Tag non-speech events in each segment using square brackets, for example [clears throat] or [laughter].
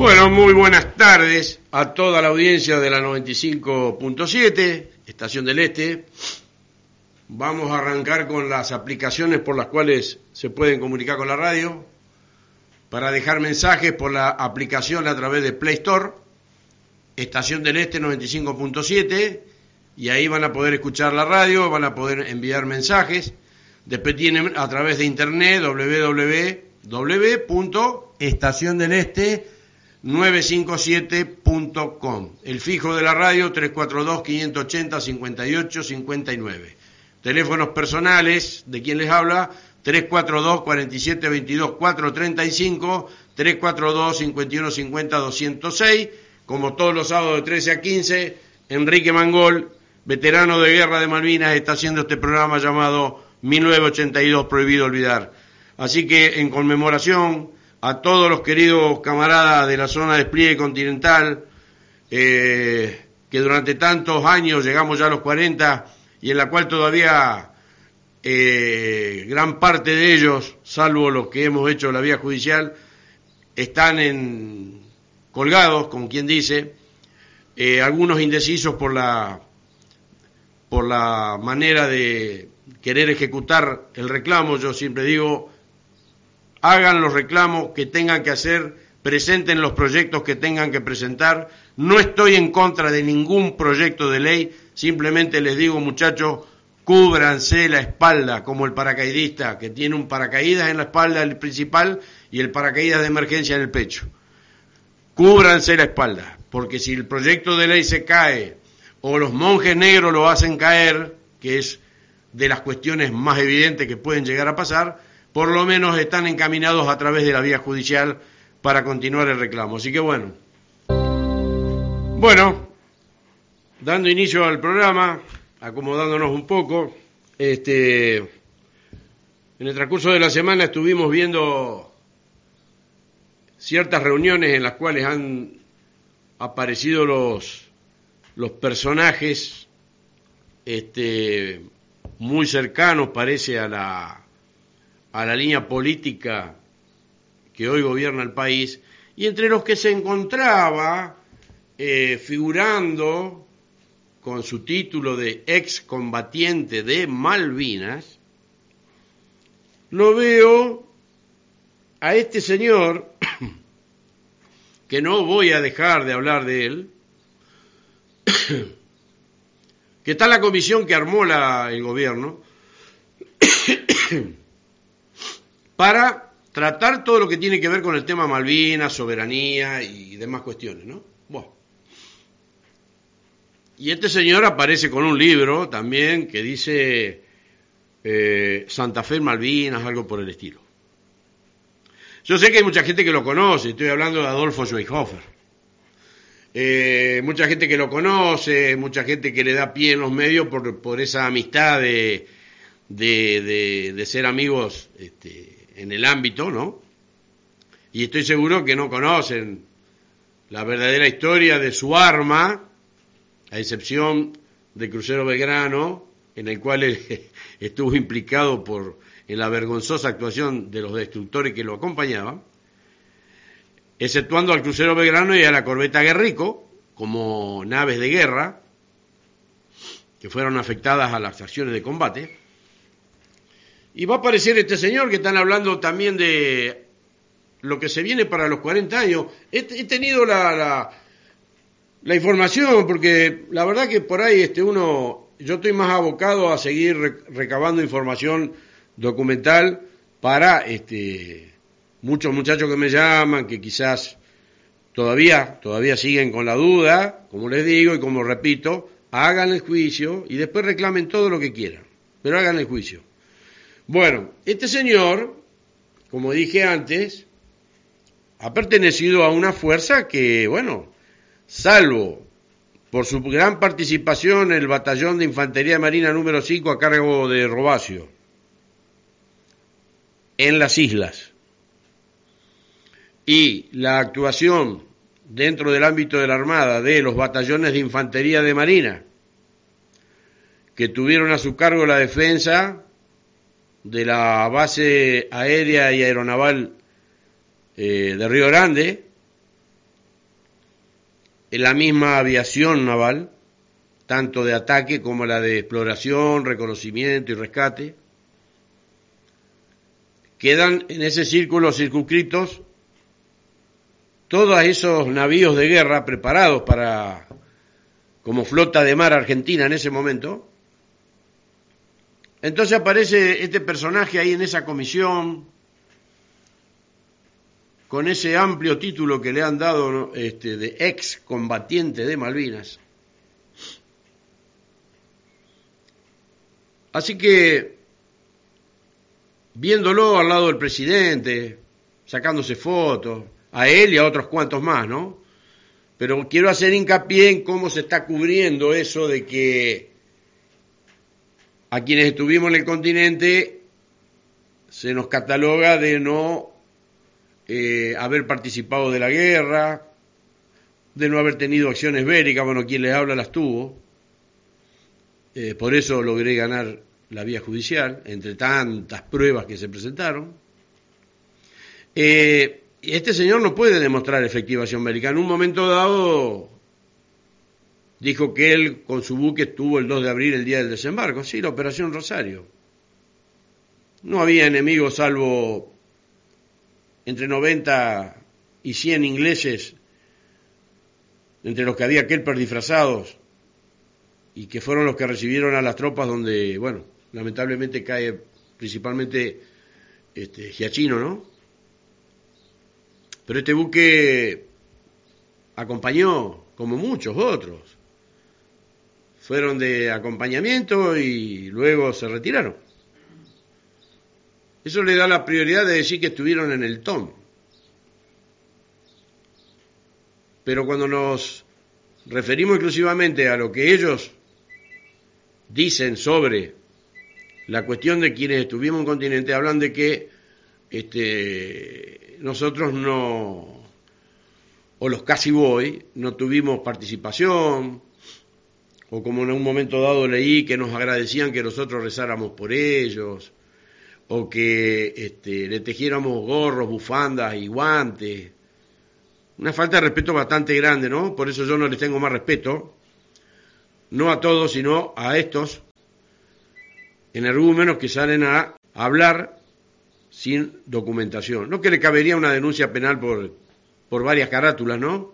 Bueno, muy buenas tardes a toda la audiencia de la 95.7, Estación del Este. Vamos a arrancar con las aplicaciones por las cuales se pueden comunicar con la radio. Para dejar mensajes por la aplicación a través de Play Store, Estación del Este 95.7, y ahí van a poder escuchar la radio, van a poder enviar mensajes. Después tienen a través de internet www.estaciondeleste.com 957.com. El fijo de la radio 342-580-58-59. Teléfonos personales de quien les habla 342-4722-435, 342-5150-206. Como todos los sábados de 13 a 15, Enrique Mangol, veterano de guerra de Malvinas, está haciendo este programa llamado 1982 Prohibido Olvidar. Así que en conmemoración a todos los queridos camaradas de la zona de despliegue continental, eh, que durante tantos años, llegamos ya a los 40, y en la cual todavía eh, gran parte de ellos, salvo los que hemos hecho la vía judicial, están en, colgados, como quien dice, eh, algunos indecisos por la, por la manera de querer ejecutar el reclamo, yo siempre digo, hagan los reclamos que tengan que hacer, presenten los proyectos que tengan que presentar. No estoy en contra de ningún proyecto de ley, simplemente les digo muchachos, cúbranse la espalda como el paracaidista que tiene un paracaídas en la espalda el principal y el paracaídas de emergencia en el pecho. Cúbranse la espalda, porque si el proyecto de ley se cae o los monjes negros lo hacen caer, que es de las cuestiones más evidentes que pueden llegar a pasar, por lo menos están encaminados a través de la vía judicial para continuar el reclamo. Así que bueno. Bueno, dando inicio al programa, acomodándonos un poco, este, en el transcurso de la semana estuvimos viendo ciertas reuniones en las cuales han aparecido los, los personajes este, muy cercanos, parece, a la, a la línea política que hoy gobierna el país, y entre los que se encontraba eh, figurando con su título de excombatiente de Malvinas, lo veo a este señor, [coughs] que no voy a dejar de hablar de él, [coughs] que está la comisión que armó la, el gobierno, [coughs] para tratar todo lo que tiene que ver con el tema Malvinas, soberanía y demás cuestiones, ¿no? Bueno. Y este señor aparece con un libro también que dice eh, Santa Fe Malvinas, algo por el estilo. Yo sé que hay mucha gente que lo conoce, estoy hablando de Adolfo Schweighofer. Eh, mucha gente que lo conoce, mucha gente que le da pie en los medios por, esa amistad de ser amigos este, en el ámbito, ¿no? Y estoy seguro que no conocen la verdadera historia de su arma, a excepción de Crucero Belgrano, en el cual [laughs] estuvo implicado por en la vergonzosa actuación de los destructores que lo acompañaban, exceptuando al crucero Belgrano y a la corbeta Guerrico como naves de guerra que fueron afectadas a las acciones de combate. Y va a aparecer este señor que están hablando también de lo que se viene para los 40 años. He, tenido la, la, información, porque la verdad que por ahí este uno, yo estoy más abocado a seguir recabando información documental para este, muchos muchachos que me llaman, que quizás todavía, todavía siguen con la duda, como les digo y como repito, hagan el juicio y después reclamen todo lo que quieran, pero hagan el juicio. Bueno, este señor, como dije antes, ha pertenecido a una fuerza que, bueno, salvo por su gran participación en el batallón de infantería marina número 5 a cargo de Robacio, en las islas, y la actuación dentro del ámbito de la Armada de los batallones de infantería de marina, que tuvieron a su cargo la defensa de la base aérea y aeronaval eh, de Río Grande, en la misma aviación naval, tanto de ataque como la de exploración, reconocimiento y rescate. Quedan en ese círculo circunscritos todos esos navíos de guerra preparados para como flota de mar argentina en ese momento. Entonces aparece este personaje ahí en esa comisión, con ese amplio título que le han dado este, de ex combatiente de Malvinas. Así que, viéndolo al lado del presidente, sacándose fotos, a él y a otros cuantos más, ¿no? Pero quiero hacer hincapié en cómo se está cubriendo eso de que a quienes estuvimos en el continente se nos cataloga de no eh, haber participado de la guerra, de no haber tenido acciones bélicas, bueno, quien les habla las tuvo, eh, por eso logré ganar la vía judicial, entre tantas pruebas que se presentaron. Eh, este señor no puede demostrar efectivación bélica. En un momento dado dijo que él con su buque estuvo el 2 de abril, el día del desembarco. Sí, la operación Rosario. No había enemigos salvo entre 90 y 100 ingleses, entre los que había Kelper disfrazados, y que fueron los que recibieron a las tropas donde, bueno, lamentablemente cae principalmente este, Giachino, ¿no? Pero este buque acompañó, como muchos otros, fueron de acompañamiento y luego se retiraron. Eso le da la prioridad de decir que estuvieron en el TOM. Pero cuando nos referimos exclusivamente a lo que ellos dicen sobre la cuestión de quienes estuvimos en continente, hablan de que este, nosotros no, o los casi voy, no tuvimos participación, o como en un momento dado leí que nos agradecían que nosotros rezáramos por ellos, o que este, le tejiéramos gorros, bufandas y guantes. Una falta de respeto bastante grande, ¿no? Por eso yo no les tengo más respeto, no a todos, sino a estos energúmenos que salen a hablar sin documentación. No que le cabería una denuncia penal por, por varias carátulas, ¿no?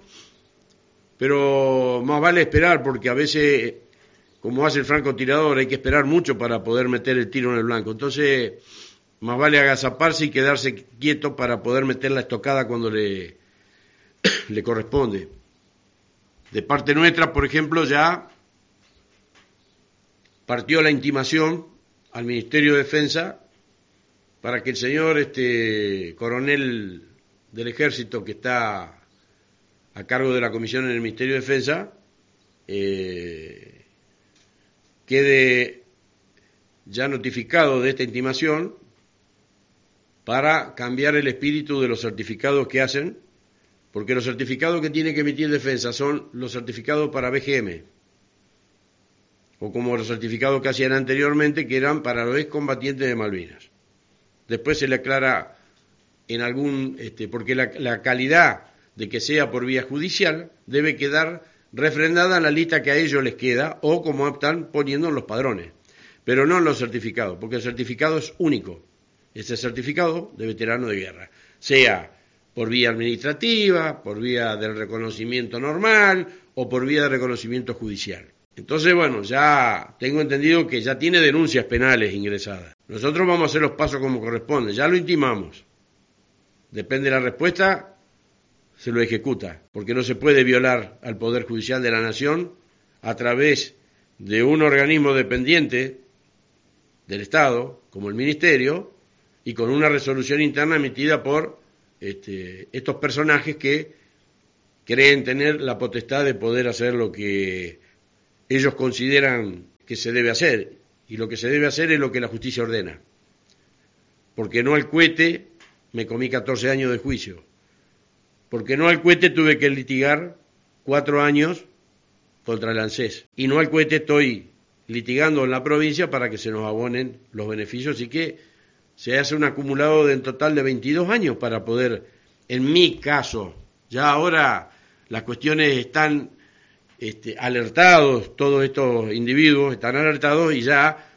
Pero más vale esperar porque a veces, como hace el francotirador, hay que esperar mucho para poder meter el tiro en el blanco. Entonces, más vale agazaparse y quedarse quieto para poder meter la estocada cuando le, [coughs] le corresponde. De parte nuestra, por ejemplo, ya partió la intimación al Ministerio de Defensa para que el señor este, coronel del ejército que está a cargo de la comisión en el Ministerio de Defensa eh, quede ya notificado de esta intimación para cambiar el espíritu de los certificados que hacen, porque los certificados que tiene que emitir defensa son los certificados para BGM, o como los certificados que hacían anteriormente, que eran para los excombatientes de Malvinas. Después se le aclara en algún, este, porque la, calidad de que sea por vía judicial debe quedar refrendada en la lista que a ellos les queda o como están poniendo en los padrones, pero no en los certificados, porque el certificado es único. Ese certificado de veterano de guerra, sea por vía administrativa, por vía del reconocimiento normal o por vía de reconocimiento judicial. Entonces, bueno, ya tengo entendido que ya tiene denuncias penales ingresadas. Nosotros vamos a hacer los pasos como corresponde, ya lo intimamos. Depende de la respuesta, se lo ejecuta, porque no se puede violar al Poder Judicial de la Nación a través de un organismo dependiente del Estado, como el Ministerio, y con una resolución interna emitida por este, estos personajes que creen tener la potestad de poder hacer lo que ellos consideran que se debe hacer, y lo que se debe hacer es lo que la justicia ordena. Porque no al cohete me comí 14 años de juicio. Porque no al cohete tuve que litigar cuatro años contra el ANSES. Y no al cohete estoy litigando en la provincia para que se nos abonen los beneficios y que se hace un acumulado de en total de 22 años para poder, en mi caso, ya ahora las cuestiones están este, alertados, todos estos individuos están alertados y ya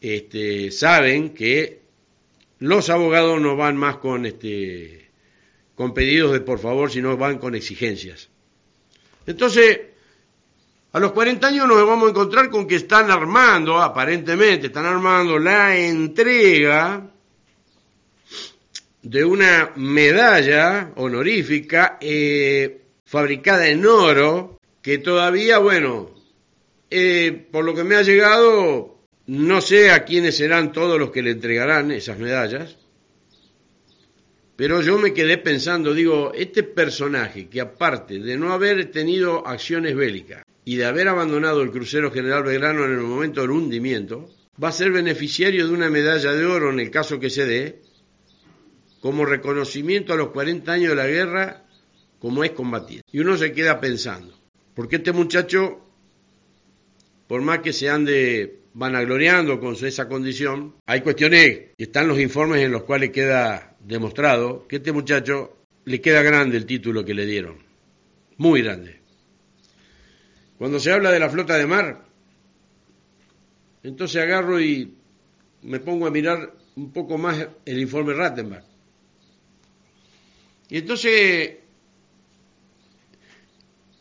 este, saben que los abogados no van más con, este, con pedidos de por favor, sino van con exigencias. Entonces, a los 40 años nos vamos a encontrar con que están armando, aparentemente, están armando la entrega de una medalla honorífica eh, fabricada en oro, que todavía, bueno, eh, por lo que me ha llegado, no sé a quiénes serán todos los que le entregarán esas medallas, pero yo me quedé pensando, digo, este personaje que aparte de no haber tenido acciones bélicas y de haber abandonado el crucero General Belgrano en el momento del hundimiento, va a ser beneficiario de una medalla de oro en el caso que se dé, como reconocimiento a los 40 años de la guerra como es combatir. Y uno se queda pensando, porque este muchacho, por más que se ande vanagloriando con esa condición, hay cuestiones, están los informes en los cuales queda demostrado que este muchacho le queda grande el título que le dieron, muy grande. Cuando se habla de la flota de mar, entonces agarro y me pongo a mirar un poco más el informe Rattenbach. Y entonces,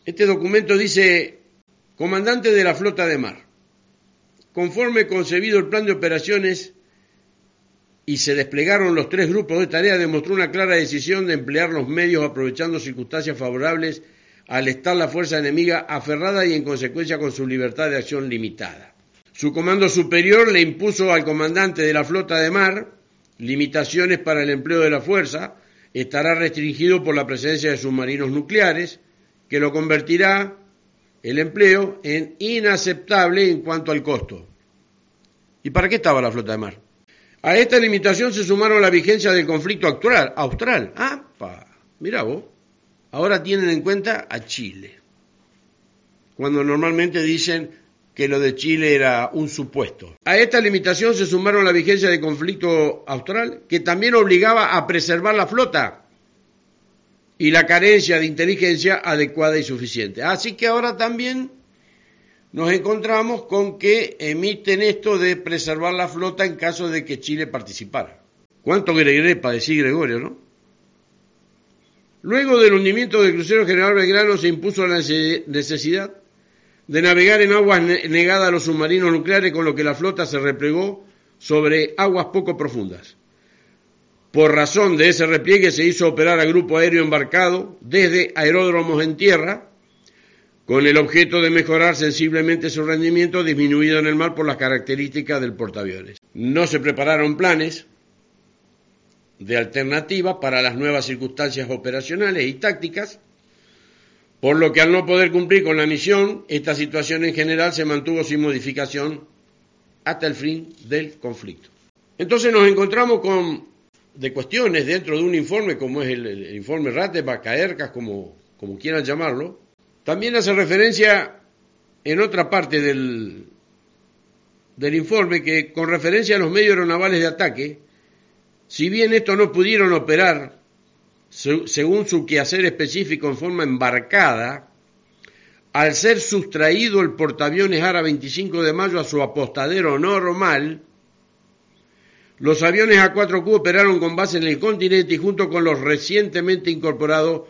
este documento dice, comandante de la flota de mar, conforme concebido el plan de operaciones y se desplegaron los tres grupos de tarea, demostró una clara decisión de emplear los medios aprovechando circunstancias favorables al estar la fuerza enemiga aferrada y en consecuencia con su libertad de acción limitada. Su comando superior le impuso al comandante de la flota de mar limitaciones para el empleo de la fuerza, estará restringido por la presencia de submarinos nucleares, que lo convertirá el empleo en inaceptable en cuanto al costo. ¿Y para qué estaba la flota de mar? A esta limitación se sumaron la vigencia del conflicto actual, austral. Ah, pa, mira vos. Ahora tienen en cuenta a Chile. Cuando normalmente dicen que lo de Chile era un supuesto. A esta limitación se sumaron la vigencia del conflicto austral, que también obligaba a preservar la flota y la carencia de inteligencia adecuada y suficiente. Así que ahora también nos encontramos con que emiten esto de preservar la flota en caso de que Chile participara. ¿Cuánto gregué para decir Gregorio, no? Luego del hundimiento del crucero General Belgrano se impuso la necesidad de navegar en aguas negadas a los submarinos nucleares, con lo que la flota se replegó sobre aguas poco profundas. Por razón de ese repliegue se hizo operar a grupo aéreo embarcado desde aeródromos en tierra, con el objeto de mejorar sensiblemente su rendimiento disminuido en el mar por las características del portaaviones. No se prepararon planes de alternativa para las nuevas circunstancias operacionales y tácticas, por lo que al no poder cumplir con la misión, esta situación en general se mantuvo sin modificación hasta el fin del conflicto. Entonces nos encontramos con de cuestiones dentro de un informe como es el, informe Ratebach, Caercas, como, como quieran llamarlo, también hace referencia en otra parte del, del informe que con referencia a los medios aeronavales de ataque, si bien estos no pudieron operar según su quehacer específico en forma embarcada, al ser sustraído el portaaviones ARA 25 de mayo a su apostadero normal, los aviones A4Q operaron con base en el continente y junto con los recientemente incorporados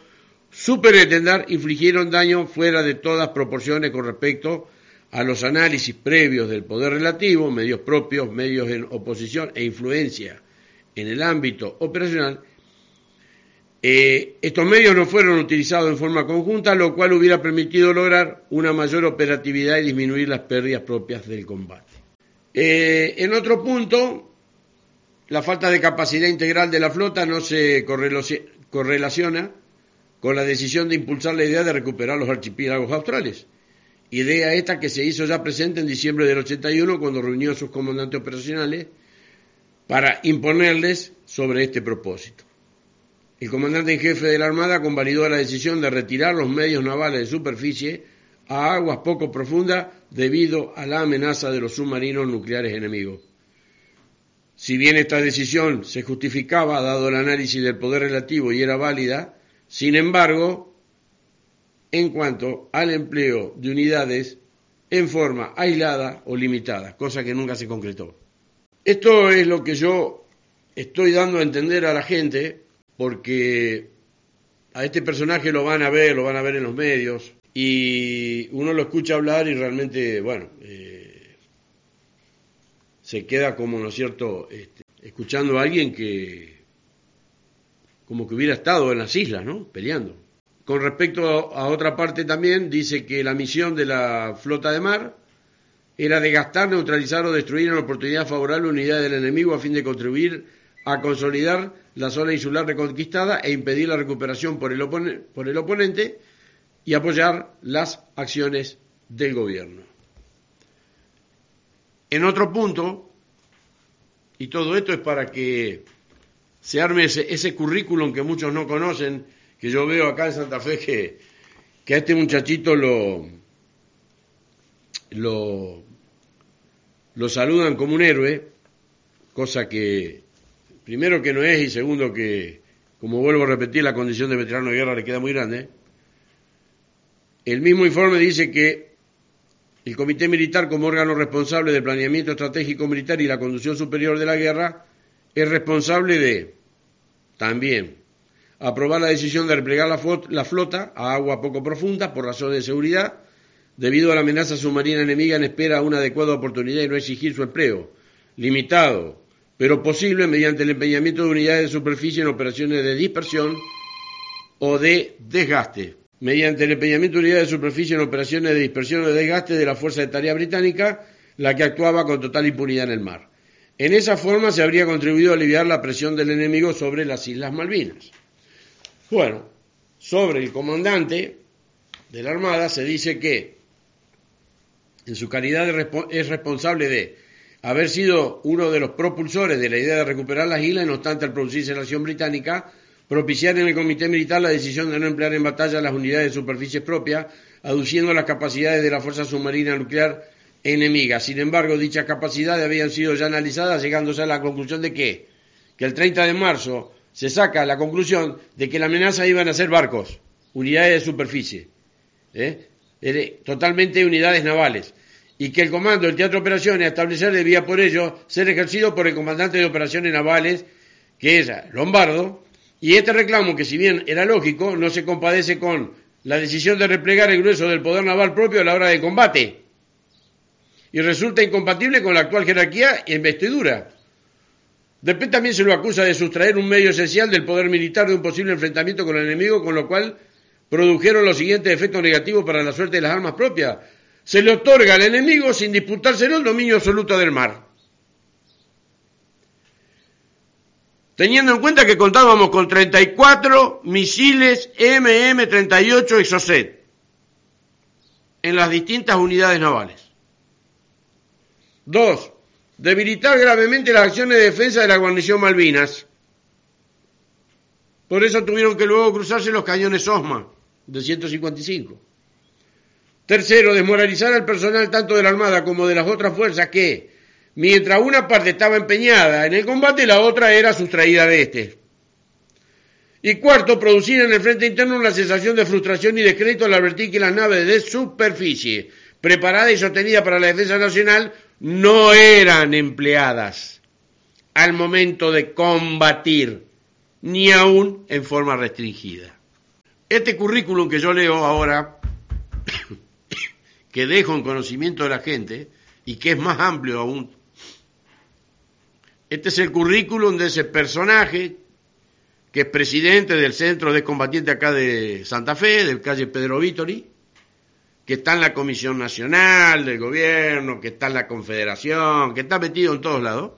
Superetendar infligieron daño fuera de todas proporciones con respecto a los análisis previos del poder relativo, medios propios, medios en oposición e influencia en el ámbito operacional eh, estos medios no fueron utilizados en forma conjunta, lo cual hubiera permitido lograr una mayor operatividad y disminuir las pérdidas propias del combate. Eh, en otro punto, la falta de capacidad integral de la flota no se correlaciona con la decisión de impulsar la idea de recuperar los archipiélagos australes. Idea esta que se hizo ya presente en diciembre del 81 cuando reunió a sus comandantes operacionales para imponerles sobre este propósito. El comandante en jefe de la Armada convalidó la decisión de retirar los medios navales de superficie a aguas poco profundas debido a la amenaza de los submarinos nucleares enemigos. Si bien esta decisión se justificaba dado el análisis del poder relativo y era válida, sin embargo, en cuanto al empleo de unidades en forma aislada o limitada, cosa que nunca se concretó. Esto es lo que yo estoy dando a entender a la gente porque a este personaje lo van a ver, lo van a ver en los medios y uno lo escucha hablar y realmente, bueno, eh, se queda como, ¿no es cierto?, este, escuchando a alguien que como que hubiera estado en las islas, ¿no?, peleando. Con respecto a otra parte también, dice que la misión de la flota de mar era de gastar, neutralizar o destruir en oportunidad favorable unidades del enemigo a fin de contribuir a consolidar la zona insular reconquistada e impedir la recuperación por el, por el oponente y apoyar las acciones del gobierno. En otro punto, y todo esto es para que se arme ese, currículum que muchos no conocen, que yo veo acá en Santa Fe que, que a este muchachito lo, lo, lo saludan como un héroe, cosa que primero que no es y segundo que, como vuelvo a repetir, la condición de veterano de guerra le queda muy grande. El mismo informe dice que el Comité Militar, como órgano responsable del planeamiento estratégico militar y la conducción superior de la guerra, es responsable de, también, aprobar la decisión de replegar la flota a agua poco profunda por razones de seguridad, debido a la amenaza submarina enemiga en espera de una adecuada oportunidad y no exigir su empleo, limitado, pero posible mediante el empeñamiento de unidades de superficie en operaciones de dispersión o de desgaste, mediante el empeñamiento de unidades de superficie en operaciones de dispersión o de desgaste de la Fuerza de Tarea Británica, la que actuaba con total impunidad en el mar. En esa forma se habría contribuido a aliviar la presión del enemigo sobre las Islas Malvinas. Bueno, sobre el comandante de la Armada se dice que en su calidad es responsable de haber sido uno de los propulsores de la idea de recuperar las islas, no obstante al producirse la acción británica, propiciar en el Comité Militar la decisión de no emplear en batalla las unidades de superficie propias, aduciendo las capacidades de la Fuerza Submarina Nuclear enemiga. Sin embargo, dichas capacidades habían sido ya analizadas, llegándose a la conclusión de que, que el 30 de marzo se saca la conclusión de que la amenaza iban a ser barcos, unidades de superficie, ¿eh? totalmente unidades navales y que el comando del Teatro de Operaciones a establecer debía por ello ser ejercido por el comandante de operaciones navales, que es Lombardo, y este reclamo, que si bien era lógico, no se compadece con la decisión de replegar el grueso del poder naval propio a la hora de combate, y resulta incompatible con la actual jerarquía y investidura. Después también se lo acusa de sustraer un medio esencial del poder militar de un posible enfrentamiento con el enemigo, con lo cual produjeron los siguientes efectos negativos para la suerte de las armas propias, se le otorga al enemigo sin disputárselo el dominio absoluto del mar. Teniendo en cuenta que contábamos con 34 misiles MM-38 Exocet en las distintas unidades navales. Dos, debilitar gravemente las acciones de defensa de la guarnición Malvinas. Por eso tuvieron que luego cruzarse los cañones Osma de 155. Tercero, desmoralizar al personal tanto de la Armada como de las otras fuerzas que, mientras una parte estaba empeñada en el combate, la otra era sustraída de este. Y cuarto, producir en el frente interno una sensación de frustración y descrédito al advertir que las naves de superficie, preparadas y sostenidas para la defensa nacional, no eran empleadas al momento de combatir, ni aún en forma restringida. Este currículum que yo leo ahora [coughs] que dejo en conocimiento de la gente y que es más amplio aún. Este es el currículum de ese personaje que es presidente del Centro de Combatientes acá de Santa Fe, del calle Pedro Vítori, que está en la Comisión Nacional del Gobierno, que está en la Confederación, que está metido en todos lados,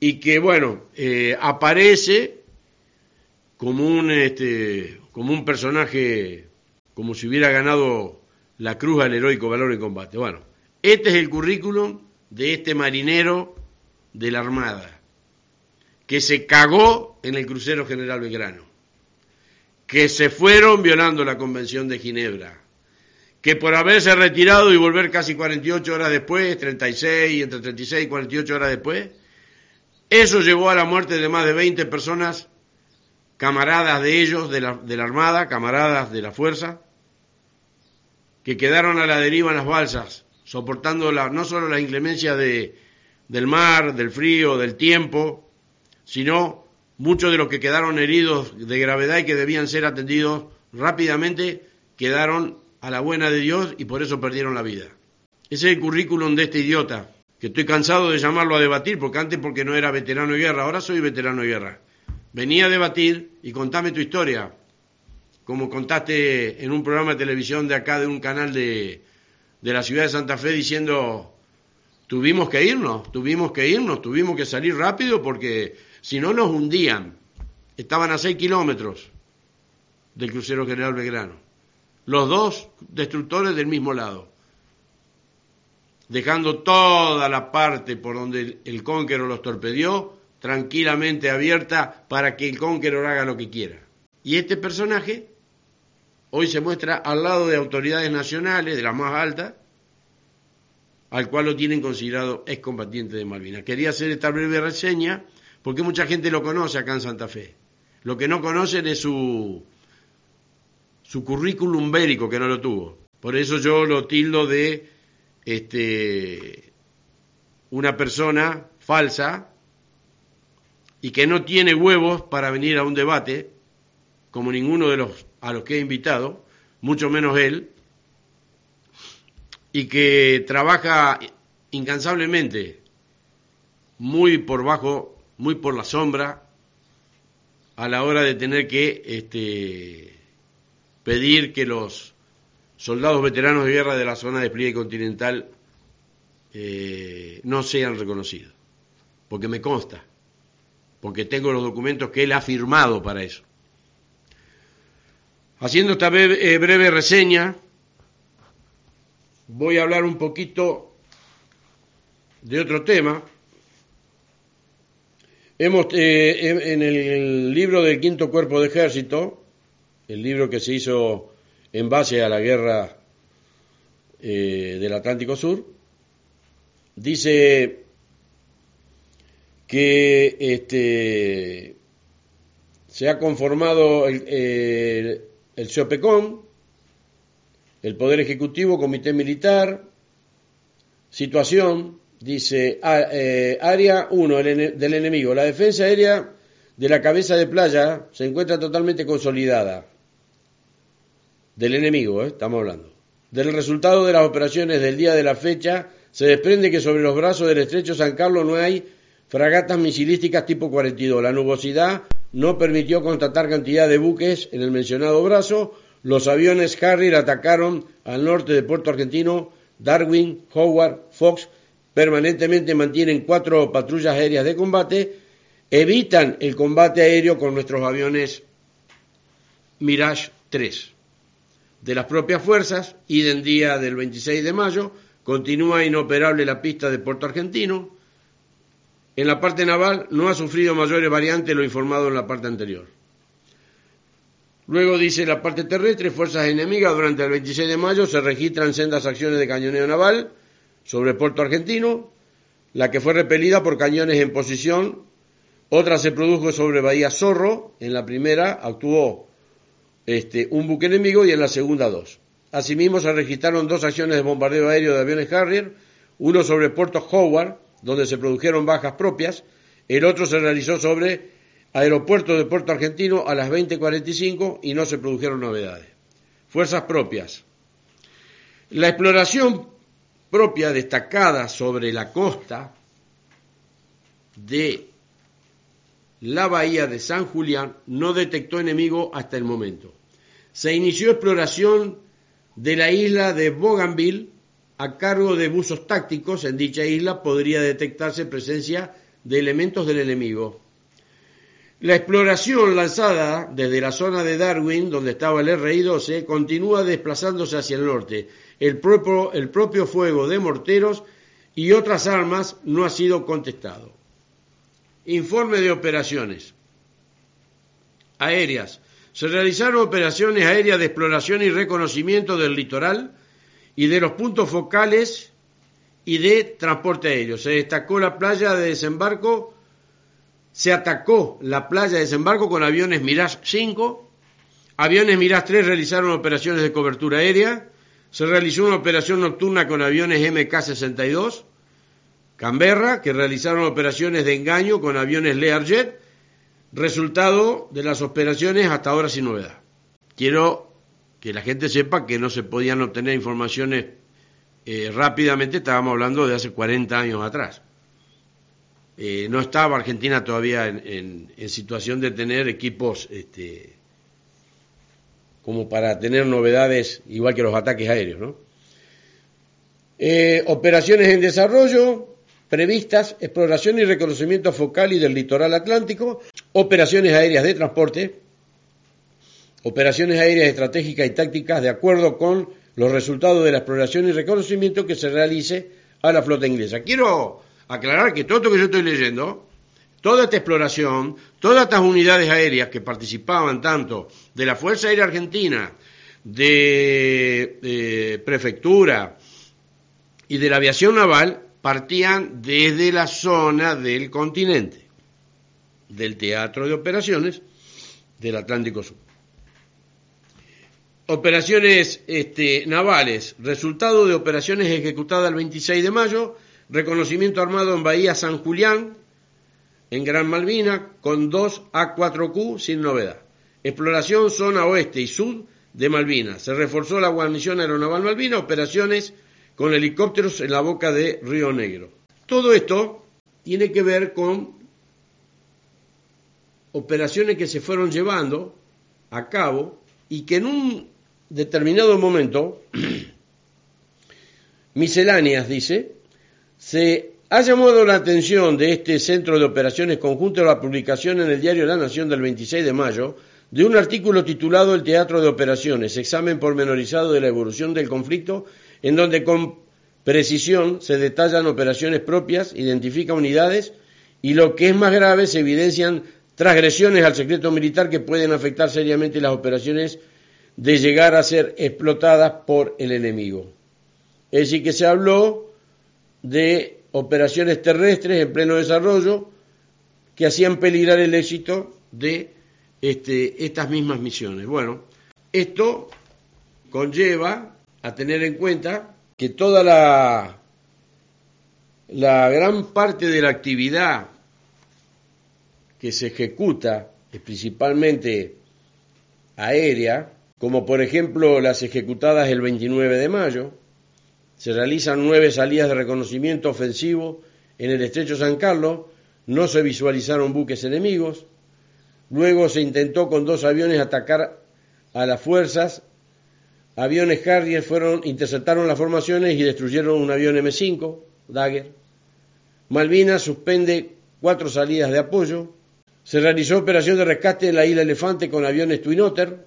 y que, bueno, eh, aparece como un, este, como un personaje, como si hubiera ganado la cruz al heroico valor en combate. Bueno, este es el currículum de este marinero de la Armada, que se cagó en el crucero General Belgrano, que se fueron violando la Convención de Ginebra, que por haberse retirado y volver casi 48 horas después, 36, entre 36 y 48 horas después, eso llevó a la muerte de más de 20 personas, camaradas de ellos, de la, Armada, camaradas de la Fuerza, que quedaron a la deriva en las balsas, soportando no solo las inclemencias de, del mar, del frío, del tiempo, sino muchos de los que quedaron heridos de gravedad y que debían ser atendidos rápidamente, quedaron a la buena de Dios y por eso perdieron la vida. Ese es el currículum de este idiota, que estoy cansado de llamarlo a debatir, porque antes porque no era veterano de guerra, ahora soy veterano de guerra. Venía a debatir y contame tu historia, como contaste en un programa de televisión de acá, de un canal de, de la ciudad de Santa Fe, diciendo, tuvimos que irnos, tuvimos que irnos, tuvimos que salir rápido porque si no nos hundían. Estaban a seis kilómetros del crucero General Belgrano. Los dos destructores del mismo lado. Dejando toda la parte por donde el Conqueror los torpedió tranquilamente abierta para que el Conqueror haga lo que quiera. Y este personaje hoy se muestra al lado de autoridades nacionales, de las más altas, al cual lo tienen considerado excombatiente de Malvinas. Quería hacer esta breve reseña porque mucha gente lo conoce acá en Santa Fe. Lo que no conocen es su, su currículum bélico, que no lo tuvo. Por eso yo lo tildo de este, una persona falsa y que no tiene huevos para venir a un debate, como ninguno de los a los que he invitado, mucho menos él, y que trabaja incansablemente, muy por bajo, muy por la sombra, a la hora de tener que este, pedir que los soldados veteranos de guerra de la zona de despliegue continental eh, no sean reconocidos, porque me consta, porque tengo los documentos que él ha firmado para eso. Haciendo esta breve, eh, reseña, voy a hablar un poquito de otro tema. Hemos, eh, en el libro del Quinto Cuerpo de Ejército, el libro que se hizo en base a la guerra eh, del Atlántico Sur, dice que este, se ha conformado el, el SOPECOM, el Poder Ejecutivo, Comité Militar, situación, dice, eh, área 1 del enemigo, la defensa aérea de la cabeza de playa se encuentra totalmente consolidada. Del enemigo, eh, estamos hablando. Del resultado de las operaciones del día de la fecha, se desprende que sobre los brazos del estrecho San Carlos no hay fragatas misilísticas tipo 42. La nubosidad no permitió constatar cantidad de buques en el mencionado brazo. Los aviones Harrier atacaron al norte de Puerto Argentino. Darwin, Howard, Fox permanentemente mantienen cuatro patrullas aéreas de combate. Evitan el combate aéreo con nuestros aviones Mirage 3 de las propias fuerzas y del día del 26 de mayo continúa inoperable la pista de Puerto Argentino. En la parte naval no ha sufrido mayores variantes lo informado en la parte anterior. Luego dice la parte terrestre, fuerzas enemigas durante el 26 de mayo se registran sendas acciones de cañoneo naval sobre Puerto Argentino, la que fue repelida por cañones en posición, otra se produjo sobre Bahía Zorro, en la primera actuó este, un buque enemigo y en la segunda dos. Asimismo se registraron dos acciones de bombardeo aéreo de aviones Harrier, uno sobre Puerto Howard, donde se produjeron bajas propias, el otro se realizó sobre aeropuerto de Puerto Argentino a las 20.45 y no se produjeron novedades. Fuerzas propias. La exploración propia destacada sobre la costa de la bahía de San Julián no detectó enemigo hasta el momento. Se inició exploración de la isla de Bougainville a cargo de buzos tácticos en dicha isla podría detectarse presencia de elementos del enemigo. La exploración lanzada desde la zona de Darwin, donde estaba el RI-12, continúa desplazándose hacia el norte. El propio, el propio fuego de morteros y otras armas no ha sido contestado. Informe de operaciones aéreas. Se realizaron operaciones aéreas de exploración y reconocimiento del litoral y de los puntos focales y de transporte aéreo. Se destacó la playa de desembarco, se atacó la playa de desembarco con aviones Mirage 5, aviones Mirage 3 realizaron operaciones de cobertura aérea, se realizó una operación nocturna con aviones MK-62, Canberra, que realizaron operaciones de engaño con aviones Learjet, resultado de las operaciones hasta ahora sin novedad. Quiero que la gente sepa que no se podían obtener informaciones eh, rápidamente, estábamos hablando de hace 40 años atrás. Eh, no estaba Argentina todavía en, situación de tener equipos este, como para tener novedades igual que los ataques aéreos. ¿no? Eh, operaciones en desarrollo previstas, exploración y reconocimiento focal y del litoral atlántico, operaciones aéreas de transporte, operaciones aéreas estratégicas y tácticas de acuerdo con los resultados de la exploración y reconocimiento que se realice a la flota inglesa. Quiero aclarar que todo lo que yo estoy leyendo, toda esta exploración, todas estas unidades aéreas que participaban tanto de la Fuerza Aérea Argentina, de, prefectura y de la aviación naval, partían desde la zona del continente, del teatro de operaciones del Atlántico Sur. Operaciones este, navales, resultado de operaciones ejecutadas el 26 de mayo, reconocimiento armado en Bahía San Julián, en Gran Malvina, con dos A4Q sin novedad. Exploración zona oeste y sur de Malvinas. Se reforzó la guarnición aeronaval Malvina, operaciones con helicópteros en la boca de Río Negro. Todo esto tiene que ver con operaciones que se fueron llevando a cabo y que en un determinado momento, [clears throat] misceláneas dice, se ha llamado la atención de este Centro de Operaciones Conjuntas la publicación en el diario La Nación del 26 de mayo de un artículo titulado El Teatro de Operaciones, examen pormenorizado de la evolución del conflicto, en donde con precisión se detallan operaciones propias, identifica unidades y lo que es más grave se evidencian transgresiones al secreto militar que pueden afectar seriamente las operaciones de llegar a ser explotadas por el enemigo. Es decir, que se habló de operaciones terrestres en pleno desarrollo que hacían peligrar el éxito de este, estas mismas misiones. Bueno, esto conlleva a tener en cuenta que toda la, la gran parte de la actividad que se ejecuta, principalmente aérea, como por ejemplo las ejecutadas el 29 de mayo, se realizan nueve salidas de reconocimiento ofensivo en el estrecho San Carlos, no se visualizaron buques enemigos, luego se intentó con dos aviones atacar a las fuerzas, aviones Harrier fueron, interceptaron las formaciones y destruyeron un avión M5, Dagger. Malvinas suspende cuatro salidas de apoyo, se realizó operación de rescate en la isla Elefante con aviones Twin Otter,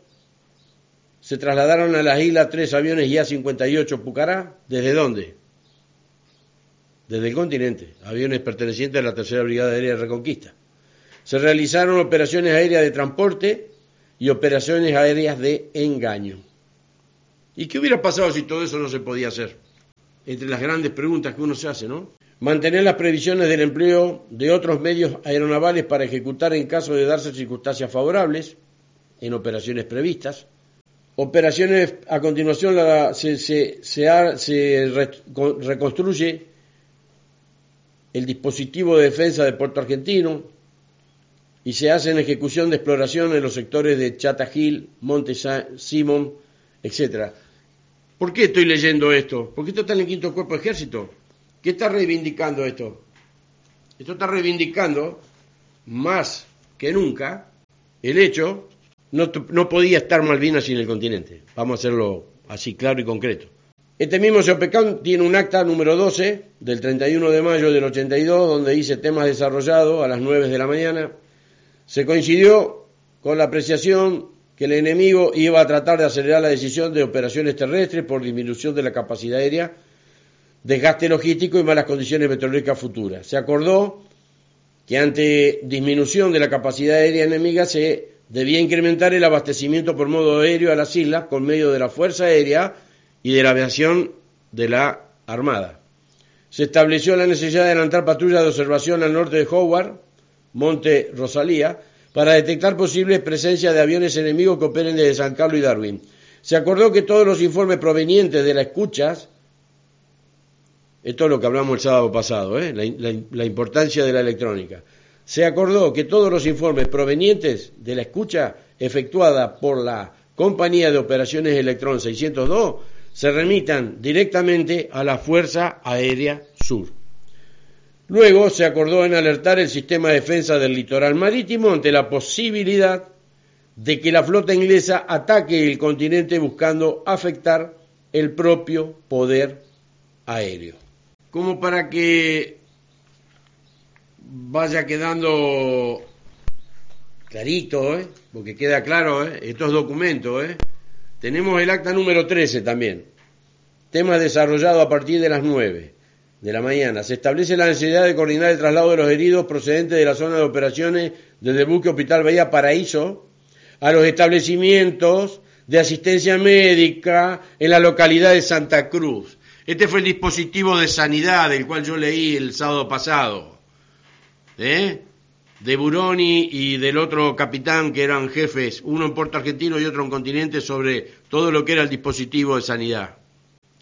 se trasladaron a las islas tres aviones Ya-58 Pucará. ¿Desde dónde? Desde el continente, aviones pertenecientes a la Tercera Brigada Aérea de Reconquista. Se realizaron operaciones aéreas de transporte y operaciones aéreas de engaño. ¿Y qué hubiera pasado si todo eso no se podía hacer? Entre las grandes preguntas que uno se hace, ¿no? Mantener las previsiones del empleo de otros medios aeronavales para ejecutar en caso de darse circunstancias favorables en operaciones previstas operaciones, a continuación se, se, reconstruye el dispositivo de defensa del puerto argentino y se hace en ejecución de exploración en los sectores de Chata Hill, Monte Simon, etc. ¿Por qué estoy leyendo esto? Porque esto está en el quinto cuerpo de ejército. ¿Qué está reivindicando esto? Esto está reivindicando más que nunca el hecho no, podía estar Malvinas sin el continente. Vamos a hacerlo así claro y concreto. Este mismo SEOPECAN tiene un acta número 12 del 31 de mayo del 82 donde dice temas desarrollados a las 9 de la mañana. Se coincidió con la apreciación que el enemigo iba a tratar de acelerar la decisión de operaciones terrestres por disminución de la capacidad aérea, desgaste logístico y malas condiciones meteorológicas futuras. Se acordó que ante disminución de la capacidad aérea enemiga se debía incrementar el abastecimiento por modo aéreo a las islas con medio de la Fuerza Aérea y de la aviación de la Armada. Se estableció la necesidad de adelantar patrullas de observación al norte de Howard, Monte Rosalía, para detectar posibles presencias de aviones enemigos que operen desde San Carlos y Darwin. Se acordó que todos los informes provenientes de las escuchas, esto es lo que hablamos el sábado pasado, ¿eh? la, importancia de la electrónica. Se acordó que todos los informes provenientes de la escucha efectuada por la Compañía de Operaciones Electrón 602 se remitan directamente a la Fuerza Aérea Sur. Luego se acordó en alertar el sistema de defensa del litoral marítimo ante la posibilidad de que la flota inglesa ataque el continente buscando afectar el propio poder aéreo. Como para que vaya quedando clarito, ¿eh? porque queda claro ¿eh? estos documentos. ¿eh? Tenemos el acta número 13 también, tema desarrollado a partir de las 9 de la mañana. Se establece la necesidad de coordinar el traslado de los heridos procedentes de la zona de operaciones desde el buque Hospital Bahía Paraíso a los establecimientos de asistencia médica en la localidad de Santa Cruz. Este fue el dispositivo de sanidad del cual yo leí el sábado pasado. ¿Eh? De Buroni y del otro capitán que eran jefes, uno en Puerto Argentino y otro en Continente, sobre todo lo que era el dispositivo de sanidad.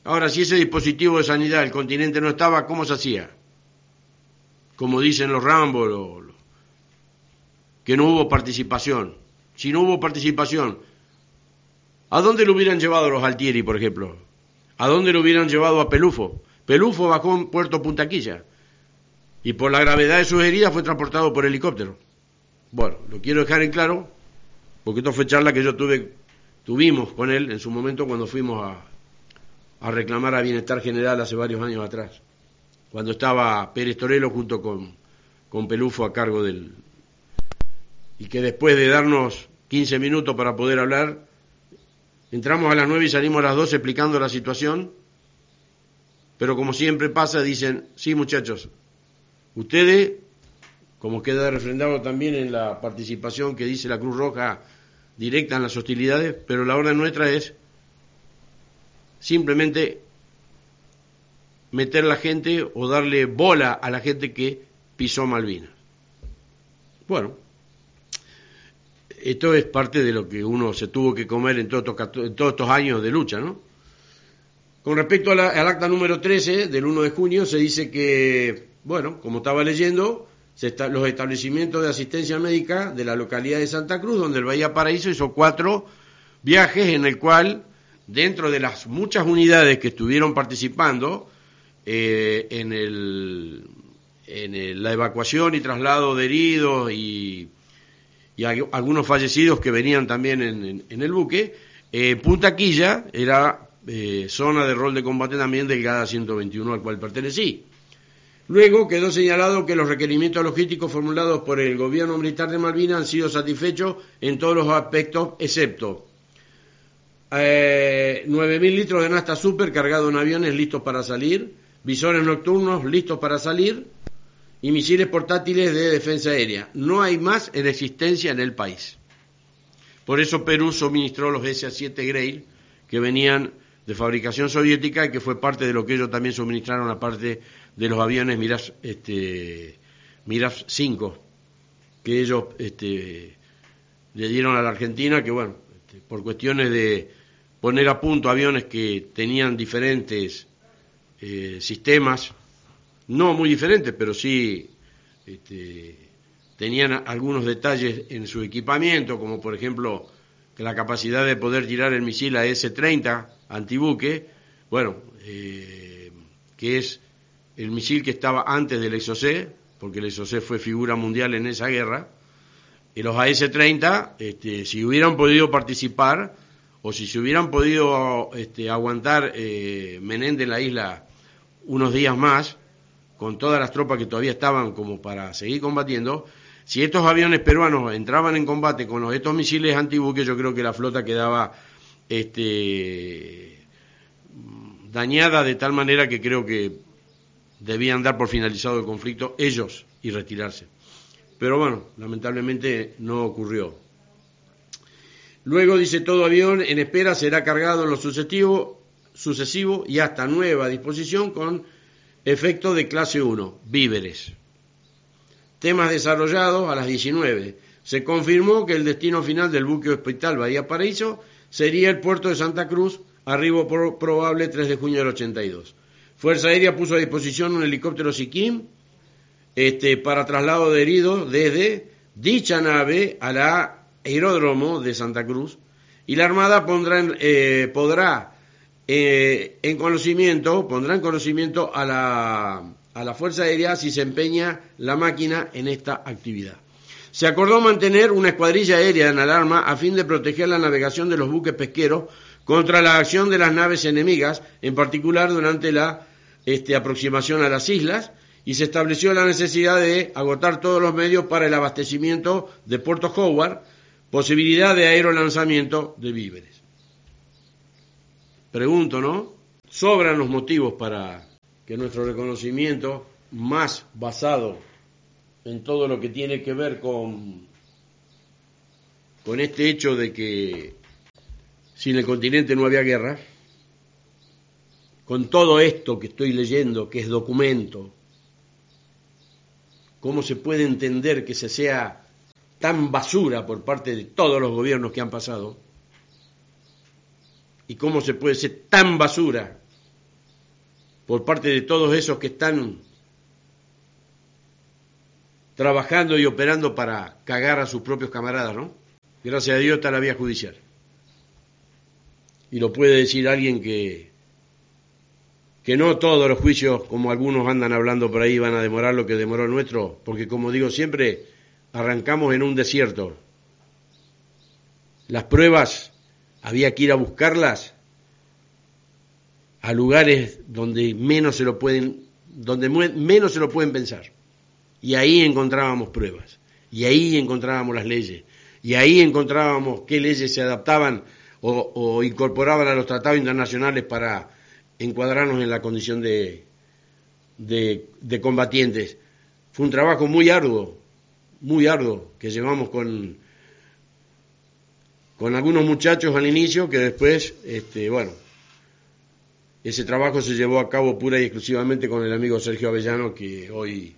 Ahora, si ese dispositivo de sanidad el continente no estaba, ¿cómo se hacía? Como dicen los Rambo, que no hubo participación si no hubo participación. ¿A dónde lo hubieran llevado los Altieri, por ejemplo? ¿A dónde lo hubieran llevado a Pelufo? Pelufo bajó en Puerto Puntaquilla y por la gravedad de sus heridas fue transportado por helicóptero. Bueno, lo quiero dejar en claro porque esto fue charla que yo tuve, tuvimos con él en su momento cuando fuimos a, a reclamar a Bienestar General hace varios años atrás, cuando estaba Pérez Torelo junto con, con Pelufo a cargo del, y que después de darnos 15 minutos para poder hablar, entramos a las 9 y salimos a las 12 explicando la situación, pero como siempre pasa, dicen, sí muchachos, ustedes, como queda refrendado también en la participación que dice la Cruz Roja directa en las hostilidades, pero la orden nuestra es simplemente meter la gente o darle bola a la gente que pisó Malvinas. Bueno, esto es parte de lo que uno se tuvo que comer en, todos estos años de lucha, ¿no? Con respecto al acta número 13 del 1 de junio, se dice que, bueno, como estaba leyendo, los establecimientos de asistencia médica de la localidad de Santa Cruz, donde el Bahía Paraíso hizo cuatro viajes en el cual, dentro de las muchas unidades que estuvieron participando eh, en, el, en la evacuación y traslado de heridos y algunos fallecidos que venían también en, el buque. Eh, Punta Quilla era eh, zona de rol de combate también del GADA 121 al cual pertenecí. Luego quedó señalado que los requerimientos logísticos formulados por el gobierno militar de Malvinas han sido satisfechos en todos los aspectos, excepto eh, 9.000 litros de nasta super cargado en aviones listos para salir, visores nocturnos listos para salir, y misiles portátiles de defensa aérea. No hay más en existencia en el país. Por eso Perú suministró los SA-7 Grail, que venían de fabricación soviética y que fue parte de lo que ellos también suministraron, aparte de los aviones Mirage, este, 5, que ellos este, le dieron a la Argentina, que bueno, este, por cuestiones de poner a punto aviones que tenían diferentes eh, sistemas, no muy diferentes, pero sí este, tenían algunos detalles en su equipamiento, como por ejemplo que la capacidad de poder tirar el misil a S-30 antibuque, bueno, eh, que es el misil que estaba antes del SOC, porque el SOC fue figura mundial en esa guerra, y los AS-30, este, si hubieran podido participar, o si se hubieran podido este, aguantar eh, Menéndez en la isla unos días más, con todas las tropas que todavía estaban como para seguir combatiendo, si estos aviones peruanos entraban en combate con estos misiles antibuques, yo creo que la flota quedaba este, dañada de tal manera que creo que debían dar por finalizado el conflicto ellos y retirarse. Pero bueno, lamentablemente no ocurrió. Luego dice todo avión en espera será cargado en lo sucesivo, sucesivo y hasta nueva disposición con Efecto de clase 1, víveres. Temas desarrollados a las 19. Se confirmó que el destino final del buque hospital Bahía Paraíso sería el puerto de Santa Cruz, arribo probable 3 de junio del 82. Fuerza Aérea puso a disposición un helicóptero Siquim este, para traslado de heridos desde dicha nave al aeródromo de Santa Cruz y la Armada pondrá eh, podrá eh, en conocimiento, pondrá en conocimiento a la, a la Fuerza Aérea si se empeña la máquina en esta actividad. Se acordó mantener una escuadrilla aérea en alarma a fin de proteger la navegación de los buques pesqueros contra la acción de las naves enemigas, en particular durante la este, aproximación a las islas, y se estableció la necesidad de agotar todos los medios para el abastecimiento de Puerto Howard, posibilidad de aerolanzamiento de víveres. Pregunto, ¿no? Sobran los motivos para que nuestro reconocimiento, más basado en todo lo que tiene que ver con, con este hecho de que sin el continente no había guerra, con todo esto que estoy leyendo, que es documento, ¿cómo se puede entender que se sea tan basura por parte de todos los gobiernos que han pasado? ¿Y cómo se puede ser tan basura por parte de todos esos que están trabajando y operando para cagar a sus propios camaradas, ¿no? Gracias a Dios está la vía judicial. Y lo puede decir alguien que que no todos los juicios, como algunos andan hablando por ahí, van a demorar lo que demoró nuestro, porque como digo siempre, arrancamos en un desierto. Las pruebas había que ir a buscarlas a lugares donde menos se lo pueden, donde menos se lo pueden pensar. Y ahí encontrábamos pruebas, y ahí encontrábamos las leyes, y ahí encontrábamos qué leyes se adaptaban o, incorporaban a los tratados internacionales para encuadrarnos en la condición de, de, combatientes. Fue un trabajo muy arduo, muy arduo, que llevamos con, con algunos muchachos al inicio, que después, este, bueno, ese trabajo se llevó a cabo pura y exclusivamente con el amigo Sergio Avellano, que hoy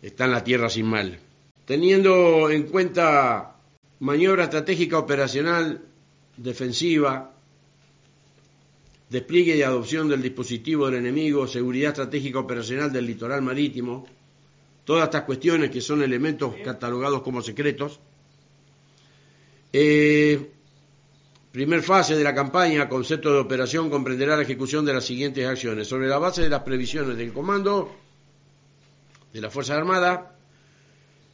está en la tierra sin mal. Teniendo en cuenta maniobra estratégica operacional defensiva, despliegue y adopción del dispositivo del enemigo, seguridad estratégica operacional del litoral marítimo, todas estas cuestiones que son elementos catalogados como secretos. Eh, primer fase de la campaña, concepto de operación, comprenderá la ejecución de las siguientes acciones. Sobre la base de las previsiones del comando de la Fuerza Armada,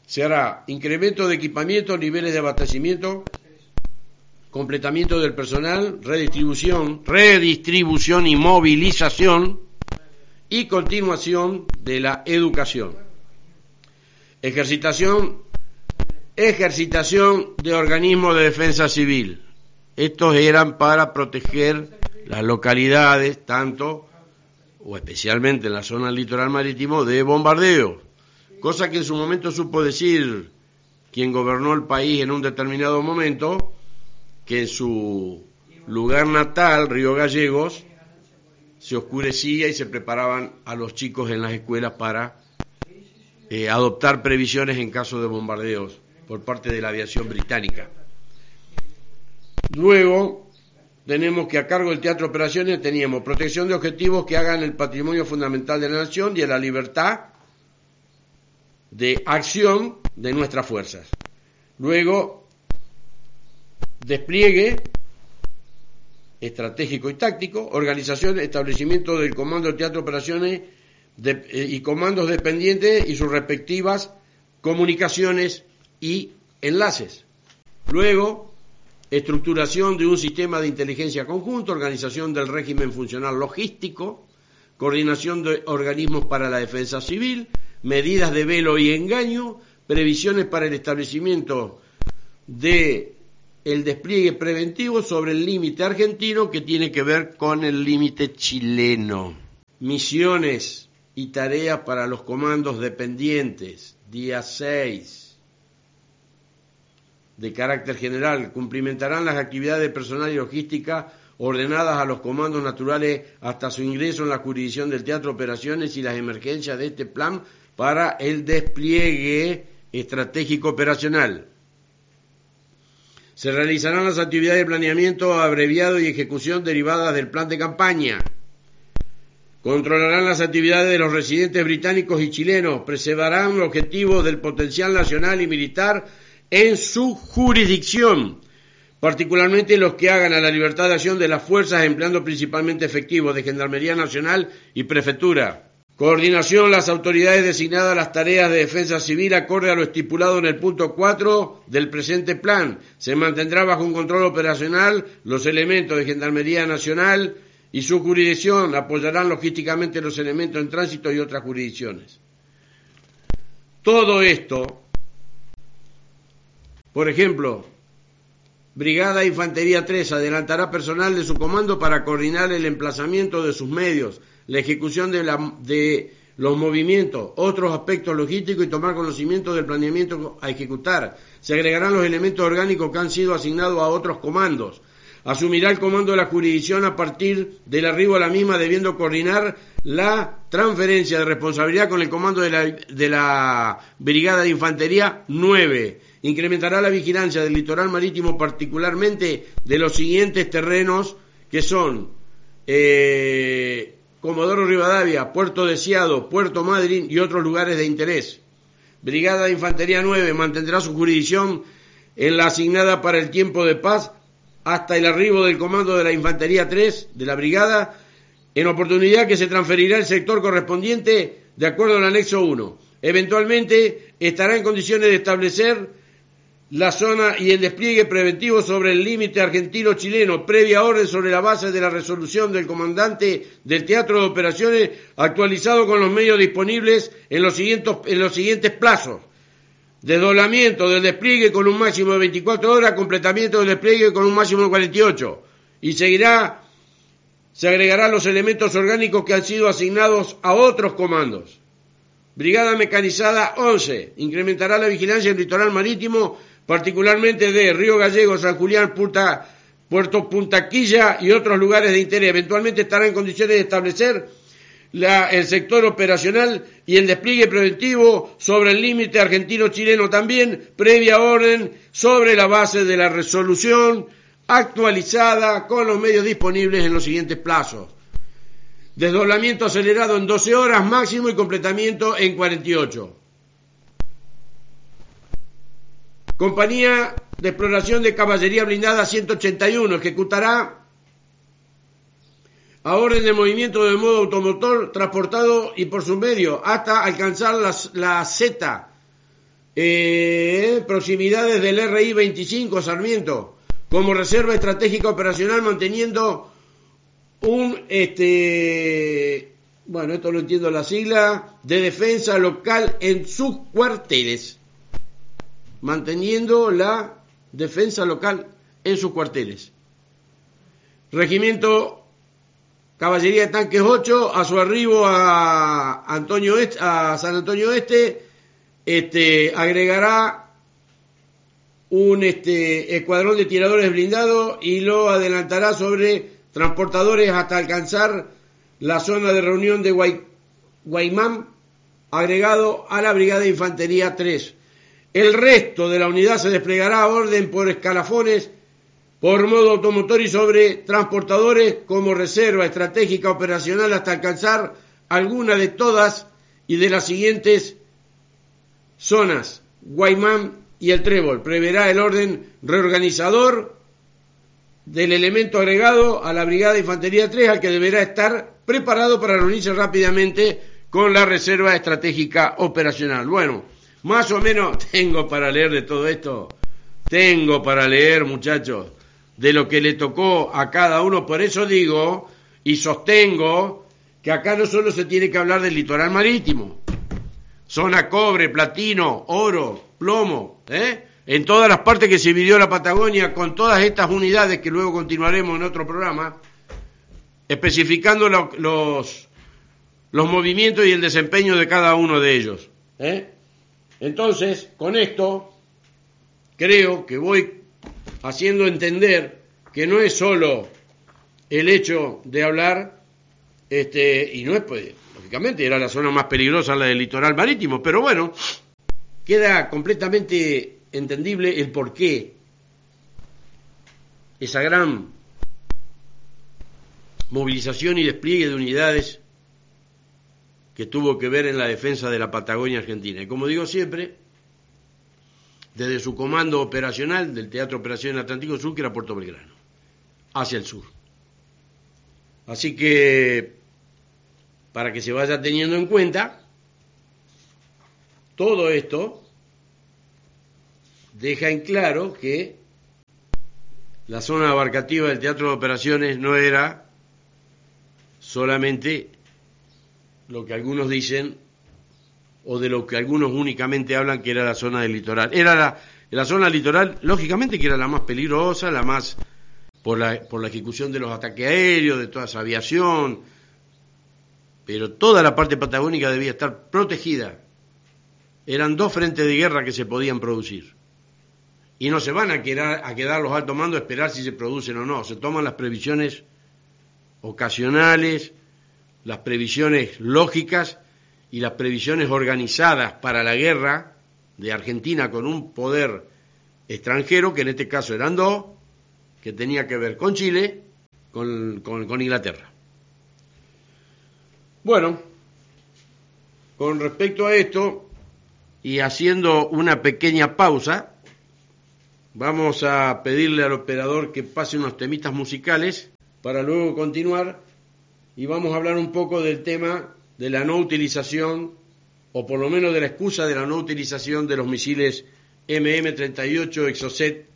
se hará incremento de equipamiento, niveles de abastecimiento, completamiento del personal, redistribución, redistribución y movilización y continuación de la educación. Ejercitación, ejercitación de organismos de defensa civil. Estos eran para proteger las localidades, tanto o especialmente en la zona litoral marítimo, de bombardeo, cosa que en su momento supo decir quien gobernó el país en un determinado momento, que en su lugar natal, Río Gallegos, se oscurecía y se preparaban a los chicos en las escuelas para eh, adoptar previsiones en caso de bombardeos por parte de la aviación británica. Luego tenemos que a cargo del Teatro Operaciones teníamos protección de objetivos que hagan el patrimonio fundamental de la nación y a la libertad de acción de nuestras fuerzas. Luego despliegue estratégico y táctico, organización, establecimiento del Comando del Teatro Operaciones eh, y comandos dependientes y sus respectivas comunicaciones y enlaces. Luego, estructuración de un sistema de inteligencia conjunto, organización del régimen funcional logístico, coordinación de organismos para la defensa civil, medidas de velo y engaño, previsiones para el establecimiento de el despliegue preventivo sobre el límite argentino que tiene que ver con el límite chileno. Misiones y tareas para los comandos dependientes, día 6. De carácter general, cumplimentarán las actividades de personal y logística ordenadas a los comandos naturales hasta su ingreso en la jurisdicción del Teatro Operaciones y las emergencias de este plan para el despliegue estratégico operacional Se realizarán las actividades de planeamiento abreviado y ejecución derivadas del plan de campaña. Controlarán las actividades de los residentes británicos y chilenos. Preservarán los objetivos del potencial nacional y militar en su jurisdicción, particularmente los que hagan a la libertad de acción de las fuerzas empleando principalmente efectivos de Gendarmería Nacional y Prefectura. Coordinación las autoridades designadas a las tareas de defensa civil acorde a lo estipulado en el punto 4 del presente plan. Se mantendrá bajo un control operacional los elementos de Gendarmería Nacional y su jurisdicción apoyarán logísticamente los elementos en tránsito y otras jurisdicciones. Todo esto, por ejemplo, Brigada Infantería 3 adelantará personal de su comando para coordinar el emplazamiento de sus medios, la ejecución de, de los movimientos, otros aspectos logísticos y tomar conocimiento del planeamiento a ejecutar. Se agregarán los elementos orgánicos que han sido asignados a otros comandos. Asumirá el comando de la jurisdicción a partir del arribo a la misma, debiendo coordinar la transferencia de responsabilidad con el comando de la, Brigada de Infantería 9. Incrementará la vigilancia del litoral marítimo, particularmente de los siguientes terrenos que son eh, Comodoro Rivadavia, Puerto Deseado, Puerto Madryn y otros lugares de interés. Brigada de Infantería 9 mantendrá su jurisdicción en la asignada para el tiempo de paz hasta el arribo del comando de la Infantería 3 de la Brigada, en oportunidad que se transferirá el sector correspondiente de acuerdo al anexo 1. Eventualmente estará en condiciones de establecer la zona y el despliegue preventivo sobre el límite argentino-chileno, previa orden sobre la base de la resolución del comandante del Teatro de Operaciones, actualizado con los medios disponibles en los siguientes, en los siguientes plazos. Desdoblamiento del despliegue con un máximo de 24 horas, completamiento del despliegue con un máximo de 48. Y seguirá, se agregarán los elementos orgánicos que han sido asignados a otros comandos. Brigada Mecanizada 11 incrementará la vigilancia en el litoral marítimo particularmente de Río Gallego, San Julián, Puerto Puntaquilla y otros lugares de interés. Eventualmente estará en condiciones de establecer el sector operacional y el despliegue preventivo sobre el límite argentino-chileno también, previa orden sobre la base de la resolución actualizada con los medios disponibles en los siguientes plazos. Desdoblamiento acelerado en 12 horas máximo y completamiento en 48. Compañía de Exploración de Caballería Blindada 181 ejecutará a orden de movimiento de modo automotor transportado y por su medio hasta alcanzar la Z, eh, proximidades del RI 25 Sarmiento, como reserva estratégica operacional manteniendo un, este, bueno, esto lo entiendo la sigla, de defensa local en sus cuarteles manteniendo la defensa local en sus cuarteles. Regimiento Caballería de Tanques 8, a su arribo a, Antonio a San Antonio Este, este, agregará un este, escuadrón de tiradores blindados y lo adelantará sobre transportadores hasta alcanzar la zona de reunión de Guaymán, agregado a la Brigada de Infantería 3. El resto de la unidad se desplegará a orden por escalafones, por modo automotor y sobre transportadores como reserva estratégica operacional hasta alcanzar alguna de todas y de las siguientes zonas, Guaymán y el Trébol. Preverá el orden reorganizador del elemento agregado a la Brigada de Infantería 3, al que deberá estar preparado para reunirse rápidamente con la Reserva Estratégica Operacional. Bueno, más o menos tengo para leer de todo esto. Tengo para leer, muchachos, de lo que le tocó a cada uno. Por eso digo y sostengo que acá no solo se tiene que hablar del litoral marítimo. Zona cobre, platino, oro, plomo, ¿eh? En todas las partes que se vivió la Patagonia con todas estas unidades que luego continuaremos en otro programa, especificando los, los movimientos y el desempeño de cada uno de ellos. ¿eh? Entonces, con esto, creo que voy haciendo entender que no es solo el hecho de hablar, este, y no es, pues, lógicamente, era la zona más peligrosa, la del litoral marítimo, pero bueno, queda completamente entendible el porqué esa gran movilización y despliegue de unidades que tuvo que ver en la defensa de la Patagonia Argentina. Y como digo siempre, desde su comando operacional del Teatro Operación Atlántico Sur, que era Puerto Belgrano, hacia el sur. Así que, para que se vaya teniendo en cuenta, todo esto deja en claro que la zona abarcativa del Teatro de Operaciones no era solamente lo que algunos dicen o de lo que algunos únicamente hablan que era la zona del litoral. Era la, zona litoral, lógicamente que era la más peligrosa, la más por la, por la ejecución de los ataques aéreos, de toda esa aviación, pero toda la parte patagónica debía estar protegida. Eran dos frentes de guerra que se podían producir. Y no se van a quedar, a quedar los altos mandos a esperar si se producen o no. Se toman las previsiones ocasionales, las previsiones lógicas y las previsiones organizadas para la guerra de Argentina con un poder extranjero, que en este caso eran dos, que tenía que ver con Chile, con, con Inglaterra. Bueno, con respecto a esto, y haciendo una pequeña pausa, vamos a pedirle al operador que pase unos temitas musicales para luego continuar y vamos a hablar un poco del tema de la no utilización, o por lo menos de la excusa de la no utilización de los misiles MM-38 Exocet,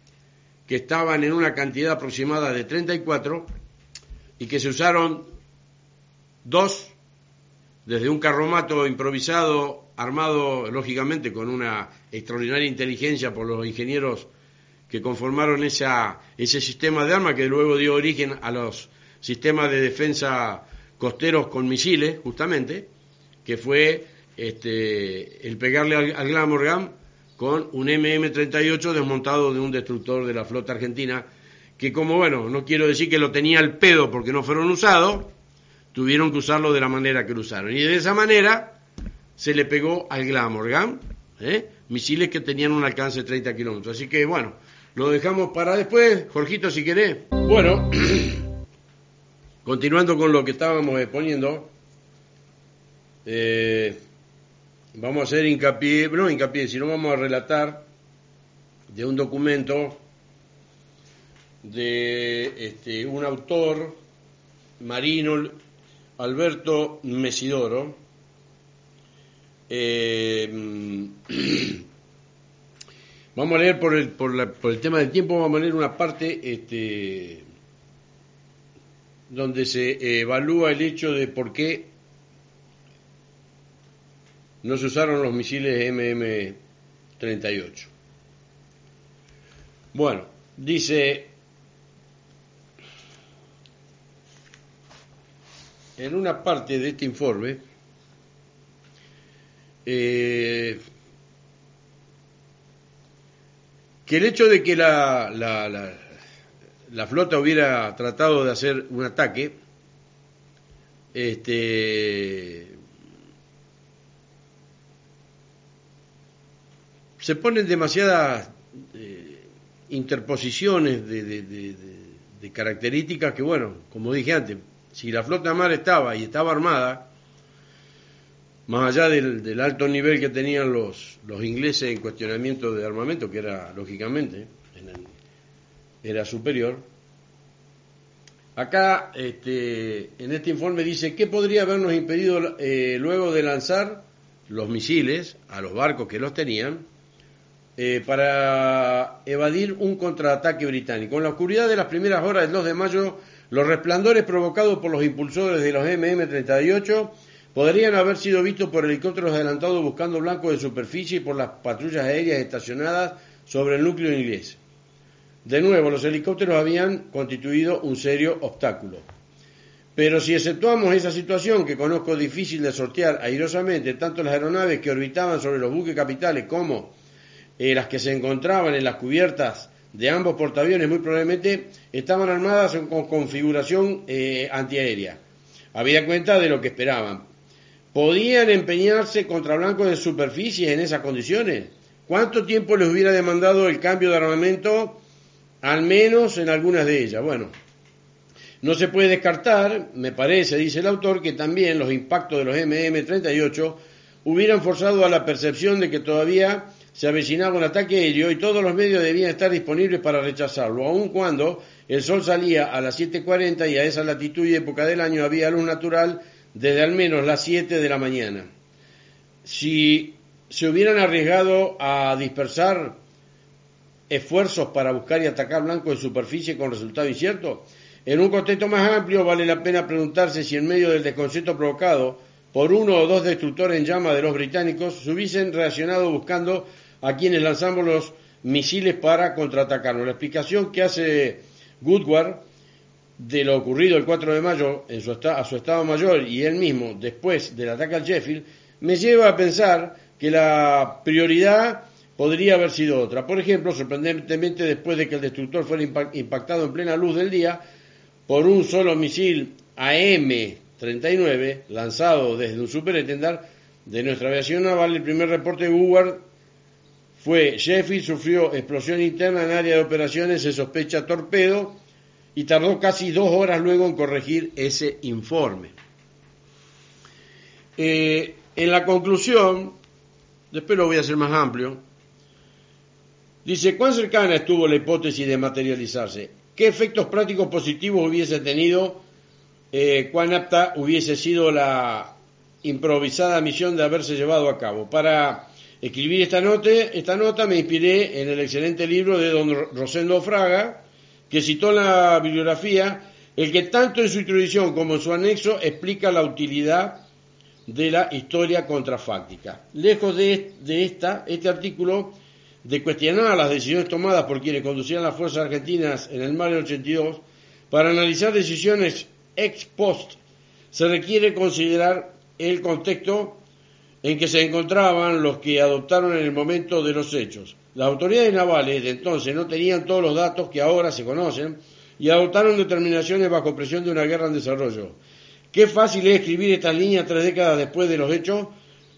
que estaban en una cantidad aproximada de 34 y que se usaron dos desde un carromato improvisado, armado lógicamente con una extraordinaria inteligencia por los ingenieros que conformaron esa, ese sistema de armas que luego dio origen a los sistemas de defensa costeros con misiles, justamente, que fue este, el pegarle al, Glamorgan con un MM-38 desmontado de un destructor de la flota argentina, que como bueno, no quiero decir que lo tenía al pedo porque no fueron usados, tuvieron que usarlo de la manera que lo usaron. Y de esa manera se le pegó al Glamorgan, ¿eh? misiles que tenían un alcance de 30 kilómetros. Así que bueno, lo dejamos para después, Jorgito, si querés. Bueno, [clears throat] continuando con lo que estábamos exponiendo, eh, vamos a hacer hincapié, no hincapié, sino vamos a relatar de un documento de este, un autor marino, Alberto Mesidoro, eh, [clears throat] Vamos a leer por el, por, el tema del tiempo, vamos a leer una parte este, donde se evalúa el hecho de por qué no se usaron los misiles MM-38. Bueno, dice, en una parte de este informe, eh, que el hecho de que la, la, flota hubiera tratado de hacer un ataque, este, se ponen demasiadas eh, interposiciones de, características que, bueno, como dije antes, si la flota mar estaba y estaba armada, más allá del, alto nivel que tenían los, los ingleses en cuestionamiento de armamento, que era lógicamente era superior, acá este, en este informe dice qué podría habernos impedido eh, luego de lanzar los misiles a los barcos que los tenían eh, para evadir un contraataque británico. En la oscuridad de las primeras horas del 2 de mayo, los resplandores provocados por los impulsores de los MM-38 podrían haber sido vistos por helicópteros adelantados buscando blancos de superficie y por las patrullas aéreas estacionadas sobre el núcleo inglés. De nuevo, los helicópteros habían constituido un serio obstáculo. Pero si exceptuamos esa situación que conozco difícil de sortear airosamente, tanto las aeronaves que orbitaban sobre los buques capitales como eh, las que se encontraban en las cubiertas de ambos portaaviones muy probablemente estaban armadas con configuración eh, antiaérea. Había cuenta de lo que esperaban, ¿Podían empeñarse contra blancos de superficie en esas condiciones? ¿Cuánto tiempo les hubiera demandado el cambio de armamento al menos en algunas de ellas. Bueno, no se puede descartar, me parece, dice el autor, que también los impactos de los MM-38 hubieran forzado a la percepción de que todavía se avecinaba un ataque aéreo y todos los medios debían estar disponibles para rechazarlo, aun cuando el sol salía a las 7.40 y a esa latitud y época del año había luz natural desde al menos las 7 de la mañana. Si se hubieran arriesgado a dispersar esfuerzos para buscar y atacar blancos en superficie con resultado incierto, en un contexto más amplio vale la pena preguntarse si en medio del desconcierto provocado por uno o dos destructores en llama de los británicos se hubiesen reaccionado buscando a quienes lanzamos los misiles para contraatacarnos. La explicación que hace Goodward de lo ocurrido el 4 de mayo en su a su Estado Mayor y él mismo después del ataque al Sheffield me lleva a pensar que la prioridad podría haber sido otra. Por ejemplo, sorprendentemente después de que el destructor fuera impactado en plena luz del día por un solo misil AM-39 lanzado desde un superetendar de nuestra aviación naval, el primer reporte de Woodward fue Sheffield sufrió explosión interna en área de operaciones, se sospecha torpedo y tardó casi dos horas luego en corregir ese informe. Eh, en la conclusión, después lo voy a hacer más amplio, dice, ¿cuán cercana estuvo la hipótesis de materializarse? ¿Qué efectos prácticos positivos hubiese tenido? Eh, ¿Cuán apta hubiese sido la improvisada misión de haberse llevado a cabo? Para escribir esta nota, esta nota me inspiré en el excelente libro de don Rosendo Fraga, que citó en la bibliografía, el que tanto en su introducción como en su anexo explica la utilidad de la historia contrafáctica. Lejos de, esta, este artículo de cuestionar las decisiones tomadas por quienes conducían las fuerzas argentinas en el mar del 82, para analizar decisiones ex post, se requiere considerar el contexto en que se encontraban los que adoptaron en el momento de los hechos. Las autoridades navales de entonces no tenían todos los datos que ahora se conocen y adoptaron determinaciones bajo presión de una guerra en desarrollo. Qué fácil es escribir estas líneas tres décadas después de los hechos,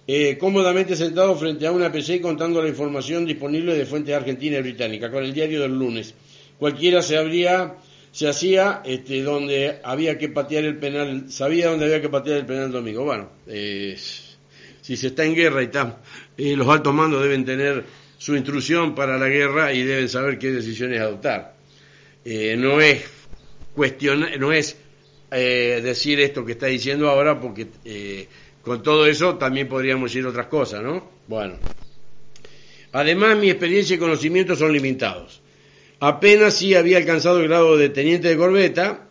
eh, cómodamente sentado frente a una PC contando la información disponible de fuentes argentinas y británicas, con el diario del lunes. Cualquiera se habría se hacía este, donde había que patear el penal, sabía dónde había que patear el penal domingo. Bueno, eh, si se está en guerra y está, eh, los altos mandos deben tener su instrucción para la guerra y deben saber qué decisiones adoptar. Eh, no es cuestionar, no es eh, decir esto que está diciendo ahora, porque con todo eso también podríamos decir otras cosas, ¿no? Bueno. Además, mi experiencia y conocimientos son limitados. Apenas sí había alcanzado el grado de teniente de corbeta,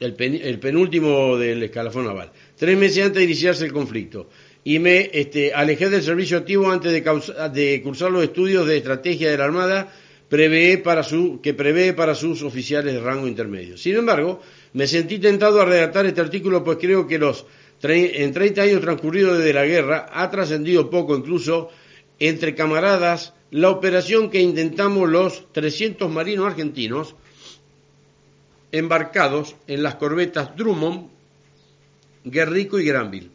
el, el penúltimo del escalafón naval, tres meses antes de iniciarse el conflicto y me este, alejé del servicio activo antes de, cursar los estudios de estrategia de la Armada prevé para su, que prevé para sus oficiales de rango intermedio. Sin embargo, me sentí tentado a redactar este artículo pues creo que los en 30 años transcurridos desde la guerra ha trascendido poco incluso entre camaradas la operación que intentamos los 300 marinos argentinos embarcados en las corbetas Drummond, Guerrico y Granville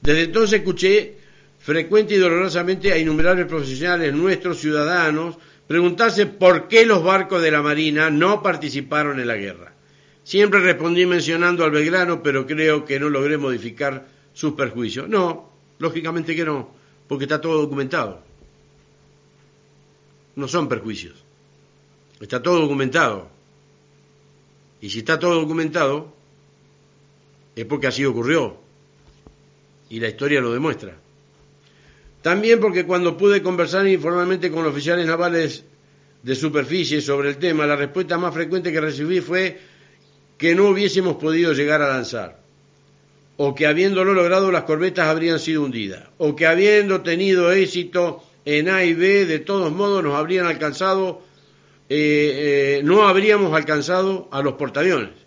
desde entonces escuché frecuente y dolorosamente a innumerables profesionales nuestros ciudadanos preguntarse por qué los barcos de la Marina no participaron en la guerra. Siempre respondí mencionando al Belgrano, pero creo que no logré modificar sus perjuicios. No, lógicamente que no, porque está todo documentado. No son perjuicios. Está todo documentado. Y si está todo documentado, es porque así ocurrió y la historia lo demuestra. También porque cuando pude conversar informalmente con oficiales navales de superficie sobre el tema, la respuesta más frecuente que recibí fue que no hubiésemos podido llegar a lanzar, o que habiéndolo logrado las corbetas habrían sido hundidas, o que habiendo tenido éxito en A y B, de todos modos nos habrían alcanzado, eh, eh, no habríamos alcanzado a los portaaviones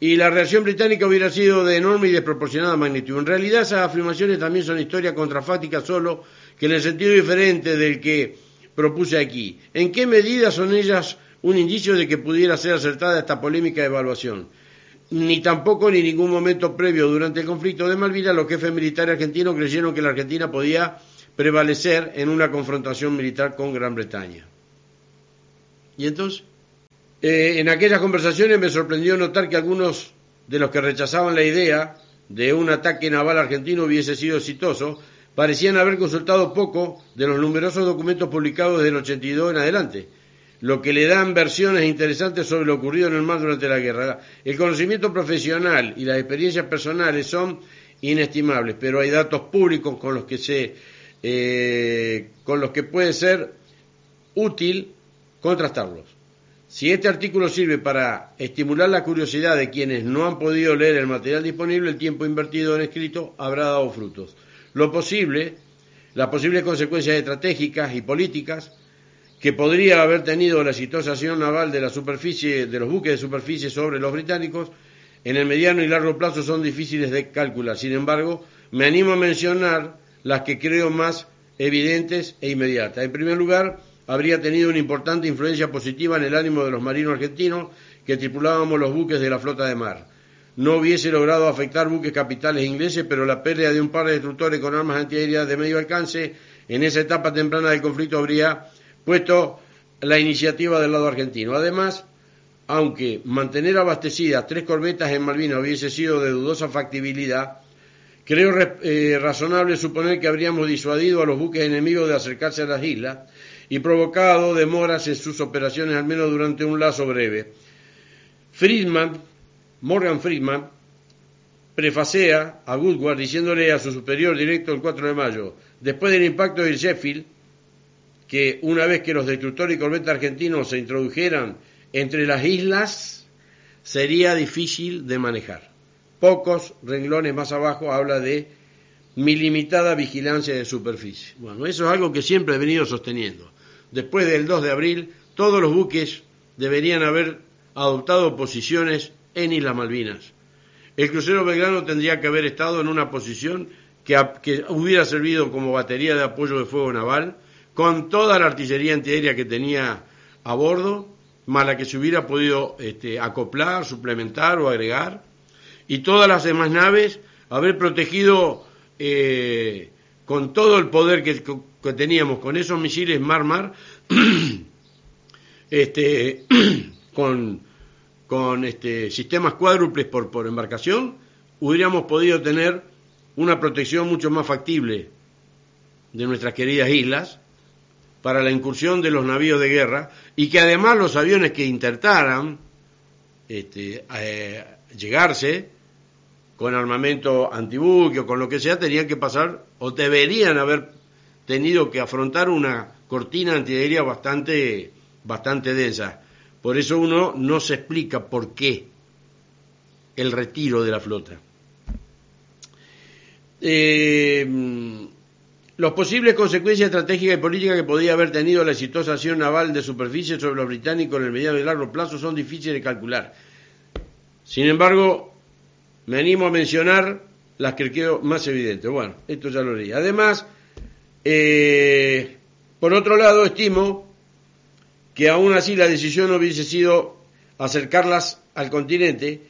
y la reacción británica hubiera sido de enorme y desproporcionada magnitud. En realidad esas afirmaciones también son historias contrafácticas solo que en el sentido diferente del que propuse aquí. ¿En qué medida son ellas un indicio de que pudiera ser acertada esta polémica evaluación? Ni tampoco ni ningún momento previo durante el conflicto de Malvinas los jefes militares argentinos creyeron que la Argentina podía prevalecer en una confrontación militar con Gran Bretaña. ¿Y entonces? Eh, en aquellas conversaciones me sorprendió notar que algunos de los que rechazaban la idea de un ataque naval argentino hubiese sido exitoso, parecían haber consultado poco de los numerosos documentos publicados desde el 82 en adelante, lo que le dan versiones interesantes sobre lo ocurrido en el mar durante la guerra. El conocimiento profesional y las experiencias personales son inestimables, pero hay datos públicos con los que se eh, con los que puede ser útil contrastarlos. Si este artículo sirve para estimular la curiosidad de quienes no han podido leer el material disponible, el tiempo invertido en escrito habrá dado frutos. Lo posible, las posibles consecuencias estratégicas y políticas que podría haber tenido la exitosa acción naval de la superficie de los buques de superficie sobre los británicos en el mediano y largo plazo son difíciles de calcular. Sin embargo, me animo a mencionar las que creo más evidentes e inmediatas. En primer lugar, habría tenido una importante influencia positiva en el ánimo de los marinos argentinos que tripulábamos los buques de la flota de mar. No hubiese logrado afectar buques capitales ingleses, pero la pérdida de un par de destructores con armas antiaéreas de medio alcance en esa etapa temprana del conflicto habría puesto la iniciativa del lado argentino. Además, aunque mantener abastecidas tres corbetas en Malvinas hubiese sido de dudosa factibilidad, creo eh, razonable suponer que habríamos disuadido a los buques enemigos de acercarse a las islas y provocado demoras en sus operaciones al menos durante un lazo breve. Friedman, Morgan Friedman, prefacea a Woodward diciéndole a su superior directo el 4 de mayo, después del impacto del Sheffield, que una vez que los destructores y corbetas argentinos se introdujeran entre las islas sería difícil de manejar. Pocos renglones más abajo habla de mi limitada vigilancia de superficie. Bueno, eso es algo que siempre he venido sosteniendo. Después del 2 de abril, todos los buques deberían haber adoptado posiciones en Islas Malvinas. El crucero Belgrano tendría que haber estado en una posición que, que hubiera servido como batería de apoyo de fuego naval, con toda la artillería antiaérea que tenía a bordo, más la que se hubiera podido este, acoplar, suplementar o agregar, y todas las demás naves haber protegido eh, con todo el poder que, teníamos con esos misiles mar-mar, [clears throat] este, [clears throat] con, con este, sistemas cuádruples por, por embarcación, hubiéramos podido tener una protección mucho más factible de nuestras queridas islas para la incursión de los navíos de guerra y que además los aviones que intentaran este, eh, llegarse con armamento antibuque o con lo que sea, tenían que pasar o deberían haber tenido que afrontar una cortina antiaérea bastante, bastante densa. Por eso uno no se explica por qué el retiro de la flota. Eh, los posibles consecuencias estratégicas y políticas que podía haber tenido la exitosa acción naval de superficie sobre los británicos en el mediano y largo plazo son difíciles de calcular. Sin embargo, me animo a mencionar las que creo más evidentes. Bueno, esto ya lo leí. Además, eh, por otro lado, estimo que aún así la decisión hubiese sido acercarlas al continente,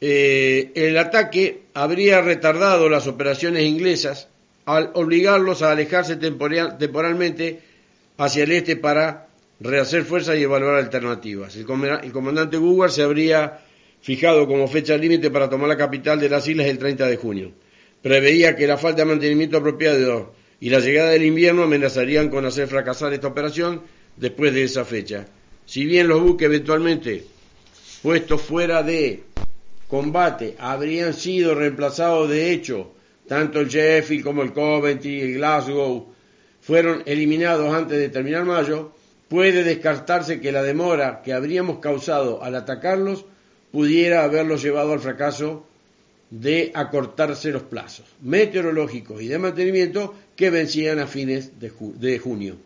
eh, el ataque habría retardado las operaciones inglesas al obligarlos a alejarse temporalmente hacia el este para rehacer fuerzas y evaluar alternativas. El, comandante Woodward se habría fijado como fecha límite para tomar la capital de las islas el 30 de junio. Preveía que la falta de mantenimiento apropiado y la llegada del invierno amenazarían con hacer fracasar esta operación después de esa fecha. Si bien los buques eventualmente puestos fuera de combate habrían sido reemplazados de hecho, tanto el Sheffield como el Coventry y el Glasgow fueron eliminados antes de terminar mayo, puede descartarse que la demora que habríamos causado al atacarlos pudiera haberlos llevado al fracaso de acortarse los plazos meteorológicos y de mantenimiento que vencían a fines de, de junio.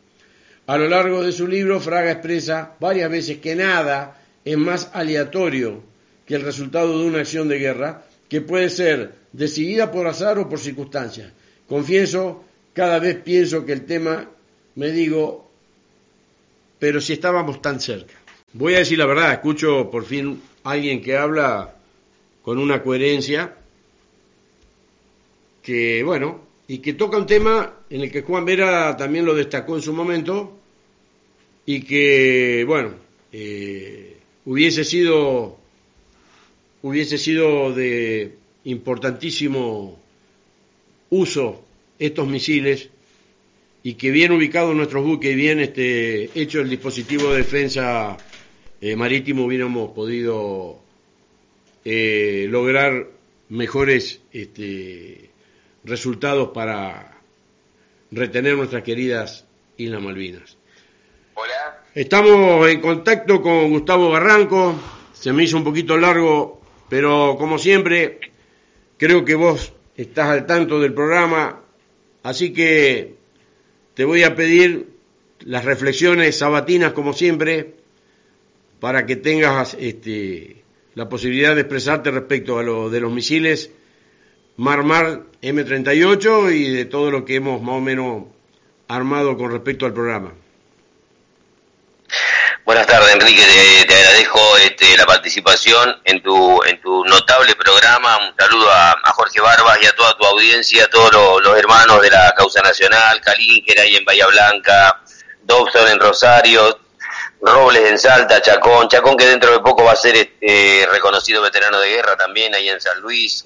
A lo largo de su libro, Fraga expresa varias veces que nada es más aleatorio que el resultado de una acción de guerra que puede ser decidida por azar o por circunstancias. Confieso, cada vez pienso que el tema, me digo, pero si estábamos tan cerca. Voy a decir la verdad, escucho por fin alguien que habla con una coherencia que, bueno, y que toca un tema en el que Juan Vera también lo destacó en su momento, y que, bueno, eh, hubiese sido hubiese sido de importantísimo uso estos misiles y que bien ubicados nuestros buques y bien este, hecho el dispositivo de defensa eh, marítimo hubiéramos podido eh, lograr mejores este, resultados para retener nuestras queridas Islas Malvinas. Hola. Estamos en contacto con Gustavo Barranco. Se me hizo un poquito largo, pero como siempre, creo que vos estás al tanto del programa, así que te voy a pedir las reflexiones sabatinas como siempre para que tengas este, la posibilidad de expresarte respecto a lo de los misiles Mar-Mar M38 y de todo lo que hemos más o menos armado con respecto al programa. Buenas tardes, Enrique. Te, agradezco este, la participación en tu, en tu notable programa. Un saludo a, Jorge Barbas y a toda tu audiencia, a todos los, hermanos de la Causa Nacional, Calíngera ahí en Bahía Blanca, Dobson en Rosario, Robles en Salta, Chacón, Chacón que dentro de poco va a ser este, reconocido veterano de guerra también ahí en San Luis.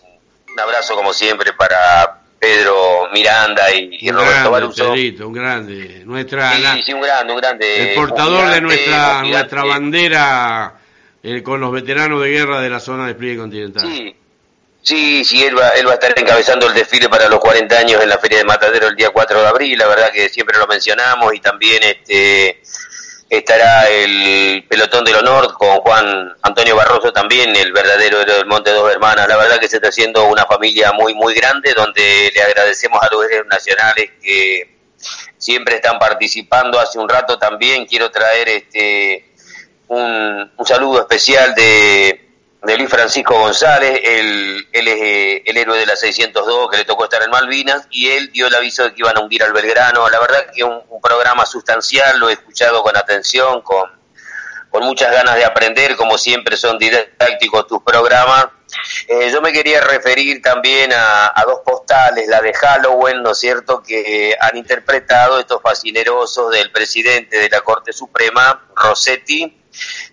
Un abrazo como siempre para Pedro Miranda y, Roberto Baruso. un grande, nuestra, sí, sí, un grande, un grande. El portador de nuestra, nuestra bandera eh, con los veteranos de guerra de la zona de despliegue continental. Sí, sí, sí él, va, él va a estar encabezando el desfile para los 40 años en la Feria de Matadero el día 4 de abril, la verdad que siempre lo mencionamos y también este estará el pelotón del honor con Juan Antonio Barroso también, el verdadero héroe del Monte Dos Hermanas. La verdad que se está haciendo una familia muy, muy grande donde le agradecemos a los héroes nacionales que siempre están participando. Hace un rato también quiero traer este un, un saludo especial de Luis Francisco González, él, es eh, el héroe de la 602 que le tocó estar en Malvinas y él dio el aviso de que iban a hundir al Belgrano. La verdad que un, programa sustancial, lo he escuchado con atención, con, con muchas ganas de aprender, como siempre son didácticos tus programas. Eh, yo me quería referir también a, a, dos postales, la de Halloween, ¿no es cierto?, que han interpretado estos fascinerosos del presidente de la Corte Suprema, Rossetti,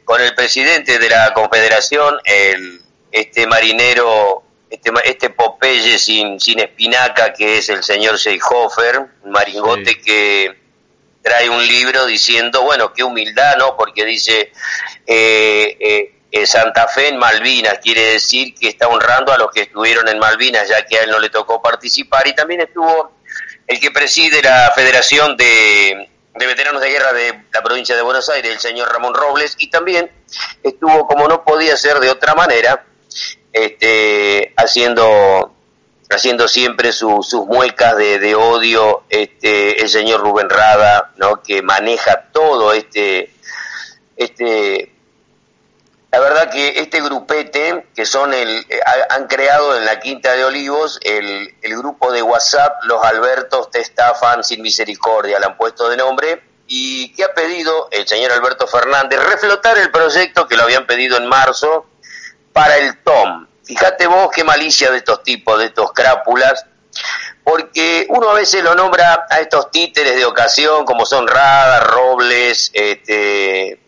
con el presidente de la Confederación, el, este marinero, este, este Popeye sin, sin espinaca, que es el señor Seehofer, un maringote que trae un libro diciendo, bueno, qué humildad, ¿no? Porque dice, eh, eh, eh, Santa Fe en Malvinas, quiere decir que está honrando a los que estuvieron en Malvinas, ya que a él no le tocó participar, y también estuvo el que preside la Federación de de veteranos de guerra de la provincia de Buenos Aires, el señor Ramón Robles, y también estuvo, como no podía ser de otra manera, este, haciendo haciendo siempre sus muecas de, de, odio este el señor Rubén Rada no que maneja todo este este la verdad que este grupete, que son el, eh, han creado en la Quinta de Olivos el, el grupo de WhatsApp Los Albertos te sin misericordia, le han puesto de nombre, y que ha pedido el señor Alberto Fernández reflotar el proyecto que lo habían pedido en marzo para el TOM. Fíjate vos qué malicia de estos tipos, de estos crápulas, porque uno a veces lo nombra a estos títeres de ocasión, como son Rada, Robles, este,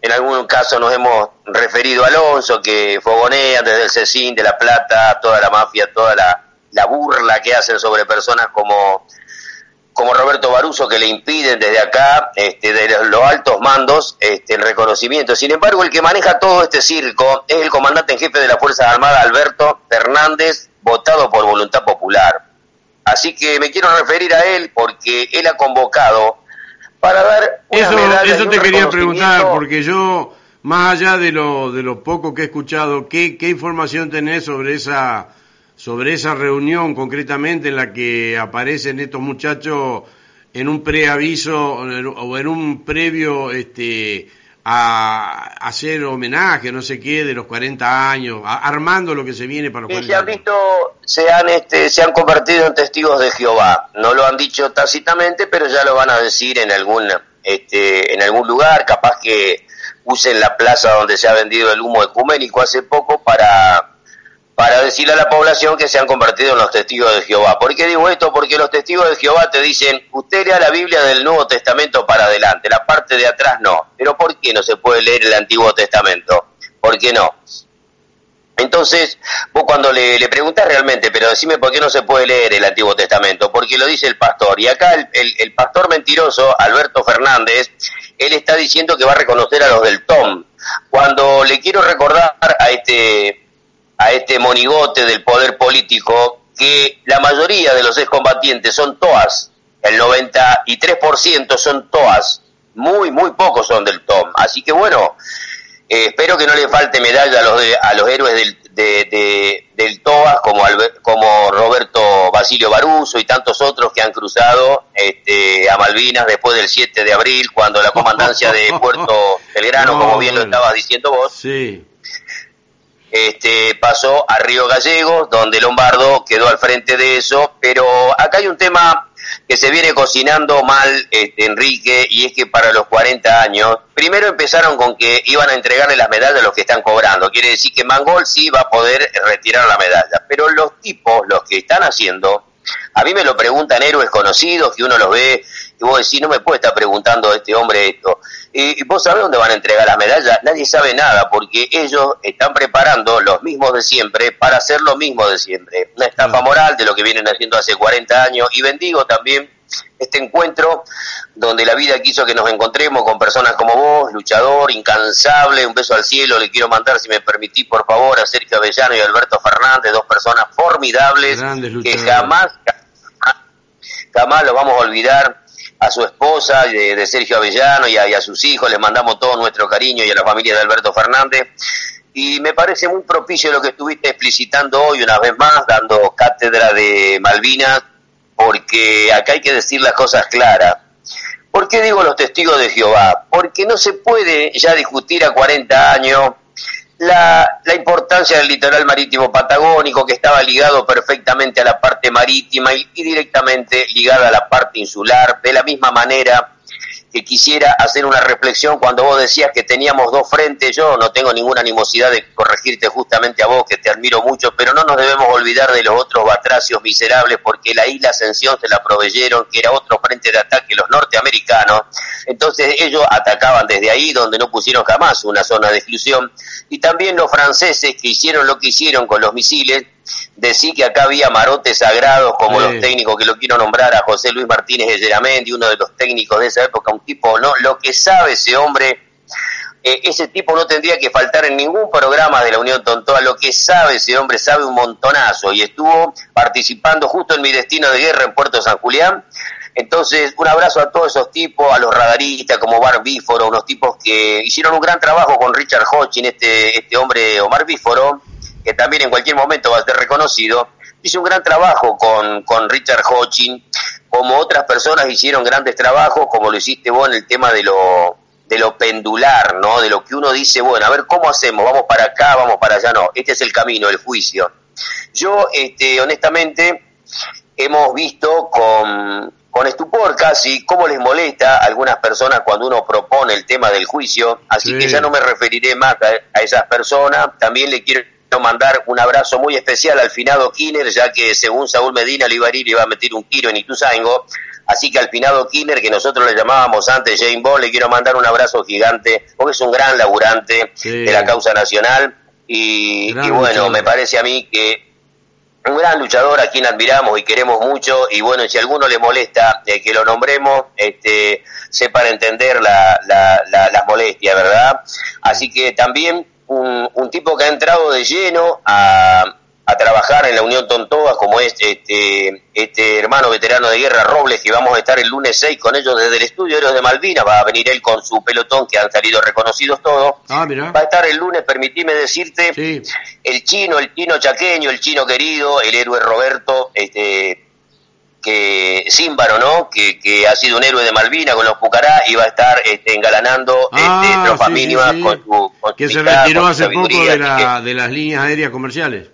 en algún caso nos hemos referido a Alonso, que fogonea desde el Cecín de La Plata, toda la mafia, toda la, la burla que hacen sobre personas como, como Roberto Baruso, que le impiden desde acá, este, los altos mandos, este, el reconocimiento. Sin embargo, el que maneja todo este circo es el comandante en jefe de las Fuerzas Armadas, Alberto Fernández, votado por voluntad popular. Así que me quiero referir a él porque él ha convocado para dar eso, eso te quería preguntar porque yo más allá de lo de lo poco que he escuchado qué, qué información tenés sobre esa sobre esa reunión concretamente en la que aparecen estos muchachos en un preaviso o en un previo este a hacer homenaje, no sé qué, de los 40 años, armando lo que se viene para los 40 se han visto, se han, este, se han convertido en testigos de Jehová. No lo han dicho tácitamente, pero ya lo van a decir en algún, este, en algún lugar, capaz que usen la plaza donde se ha vendido el humo ecuménico hace poco para, para decirle a la población que se han convertido en los testigos de Jehová. ¿Por qué digo esto? Porque los testigos de Jehová te dicen, usted lea la Biblia del Nuevo Testamento para adelante, la parte de atrás no. Pero ¿por qué no se puede leer el Antiguo Testamento? ¿Por qué no? Entonces, vos cuando le, le preguntás realmente, pero decime por qué no se puede leer el Antiguo Testamento, porque lo dice el pastor. Y acá el, el pastor mentiroso, Alberto Fernández, él está diciendo que va a reconocer a los del Tom. Cuando le quiero recordar a este a este monigote del poder político que la mayoría de los excombatientes son toas, el 93% son toas, muy, muy pocos son del TOM. Así que bueno, eh, espero que no le falte medalla a los, a los héroes del, de, del TOAS como, como Roberto Basilio Baruso y tantos otros que han cruzado este, a Malvinas después del 7 de abril, cuando la comandancia de [laughs] Puerto Belgrano, como bien lo estabas diciendo vos, sí este, pasó a Río Gallegos, donde Lombardo quedó al frente de eso, pero acá hay un tema que se viene cocinando mal, este, Enrique, y es que para los 40 años, primero empezaron con que iban a entregarle las medallas a los que están cobrando, quiere decir que Mangol sí va a poder retirar la medalla, pero los tipos, los que están haciendo, a mí me lo preguntan héroes conocidos, que uno los ve y vos decís, no me puede estar preguntando a este hombre esto. ¿Y vos sabés dónde van a entregar las medallas? Nadie sabe nada, porque ellos están preparando los mismos de siempre para hacer lo mismo de siempre. Una estafa moral de lo que vienen haciendo hace 40 años. Y bendigo también este encuentro donde la vida quiso que nos encontremos con personas como vos, luchador, incansable, un beso al cielo, le quiero mandar, si me permitís, por favor, a Sergio Avellano y Alberto Fernández, dos personas formidables que jamás, jamás los vamos a olvidar a su esposa, de, Sergio Avellano y a, sus hijos, les mandamos todo nuestro cariño y a la familia de Alberto Fernández. Y me parece muy propicio lo que estuviste explicitando hoy una vez más, dando cátedra de Malvinas, porque acá hay que decir las cosas claras. ¿Por qué digo los testigos de Jehová? Porque no se puede ya discutir a 40 años la, la, importancia del litoral marítimo patagónico, que estaba ligado perfectamente a la parte marítima y, y, directamente ligada a la parte insular, de la misma manera que quisiera hacer una reflexión cuando vos decías que teníamos dos frentes, yo no tengo ninguna animosidad de corregirte justamente a vos, que te admiro mucho, pero no nos debemos olvidar de los otros batracios miserables, porque la isla Ascensión se la proveyeron, que era otro frente de ataque los norteamericanos, entonces ellos atacaban desde ahí, donde no pusieron jamás una zona de exclusión, y también los franceses que hicieron lo que hicieron con los misiles, decir que acá había marotes sagrados como los técnicos que lo quiero nombrar a José Luis Martínez de Geramendi, uno de los técnicos de esa época, un tipo, no, lo que sabe ese hombre, eh, ese tipo no tendría que faltar en ningún programa de la Unión Tontoa, lo que sabe ese hombre sabe un montonazo y estuvo participando justo en mi destino de guerra en Puerto San Julián. Entonces, un abrazo a todos esos tipos, a los radaristas como Omar Bíforo, unos tipos que hicieron un gran trabajo con Richard Hodgkin, este, este hombre Omar Bíforo, que también en cualquier momento va a ser reconocido, hizo un gran trabajo con, con Richard Hodgkin, como otras personas hicieron grandes trabajos, como lo hiciste vos en el tema de lo, de lo pendular, ¿no? De lo que uno dice, bueno, a ver, ¿cómo hacemos? Vamos para acá, vamos para allá, no. Este es el camino, el juicio. Yo, este, honestamente, hemos visto con, con estupor casi cómo les molesta a algunas personas cuando uno propone el tema del juicio, así que ya no me referiré más a, a esas personas. También le quiero mandar un abrazo muy especial al finado Kinner, ya que según Saúl Medina le iba a ir y iba a meter un tiro en Ituzaingo. Así que al finado Kinner, que nosotros le llamábamos antes Jane Ball, le quiero mandar un abrazo gigante, porque es un gran laburante de la causa nacional. Y, bueno, me parece a mí que un gran luchador a quien admiramos y queremos mucho. Y bueno, si a alguno le molesta eh, que lo nombremos, este, sepan entender la, la, la, las molestias, ¿verdad? Así que también un, tipo que ha entrado de lleno a, a trabajar en la Unión Tontoa, como es este, este hermano veterano de guerra Robles, que vamos a estar el lunes 6 con ellos desde el estudio. Héroes de Malvinas, va a venir él con su pelotón, que han salido reconocidos todos. Ah, va a estar el lunes, permitime decirte, el chino, el chino chaqueño, el chino querido, el héroe Roberto, este que Símbaro, ¿no? Que, que, ha sido un héroe de Malvina con los Pucará y va a estar este, engalanando ah, este, tropas mínimas con su con Que se retiró hace poco de, la, de las líneas aéreas comerciales.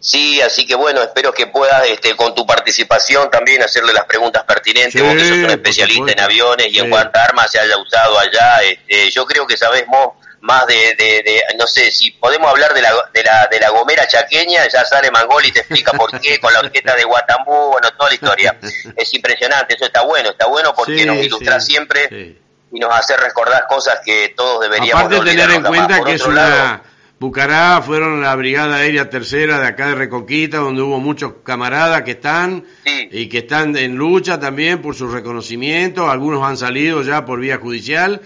Sí, así que bueno, espero que puedas este, con tu participación también hacerle las preguntas pertinentes, sí, vos que sos un especialista en aviones y en cuántas armas se haya usado allá. Este, yo creo que sabemos más de, de, no sé, si podemos hablar de la, de la, de la gomera chaqueña, ya sale Mangol y te explica por qué, con la orquesta de Guatambú, bueno, toda la historia. [laughs] Es impresionante, eso está bueno, está bueno porque nos ilustra siempre y nos hace recordar cosas que todos deberíamos Aparte de tener en cuenta que es una... Bucará fueron la Brigada Aérea Tercera de acá de Reconquista, donde hubo muchos camaradas que están y que están en lucha también por su reconocimiento. Algunos han salido ya por vía judicial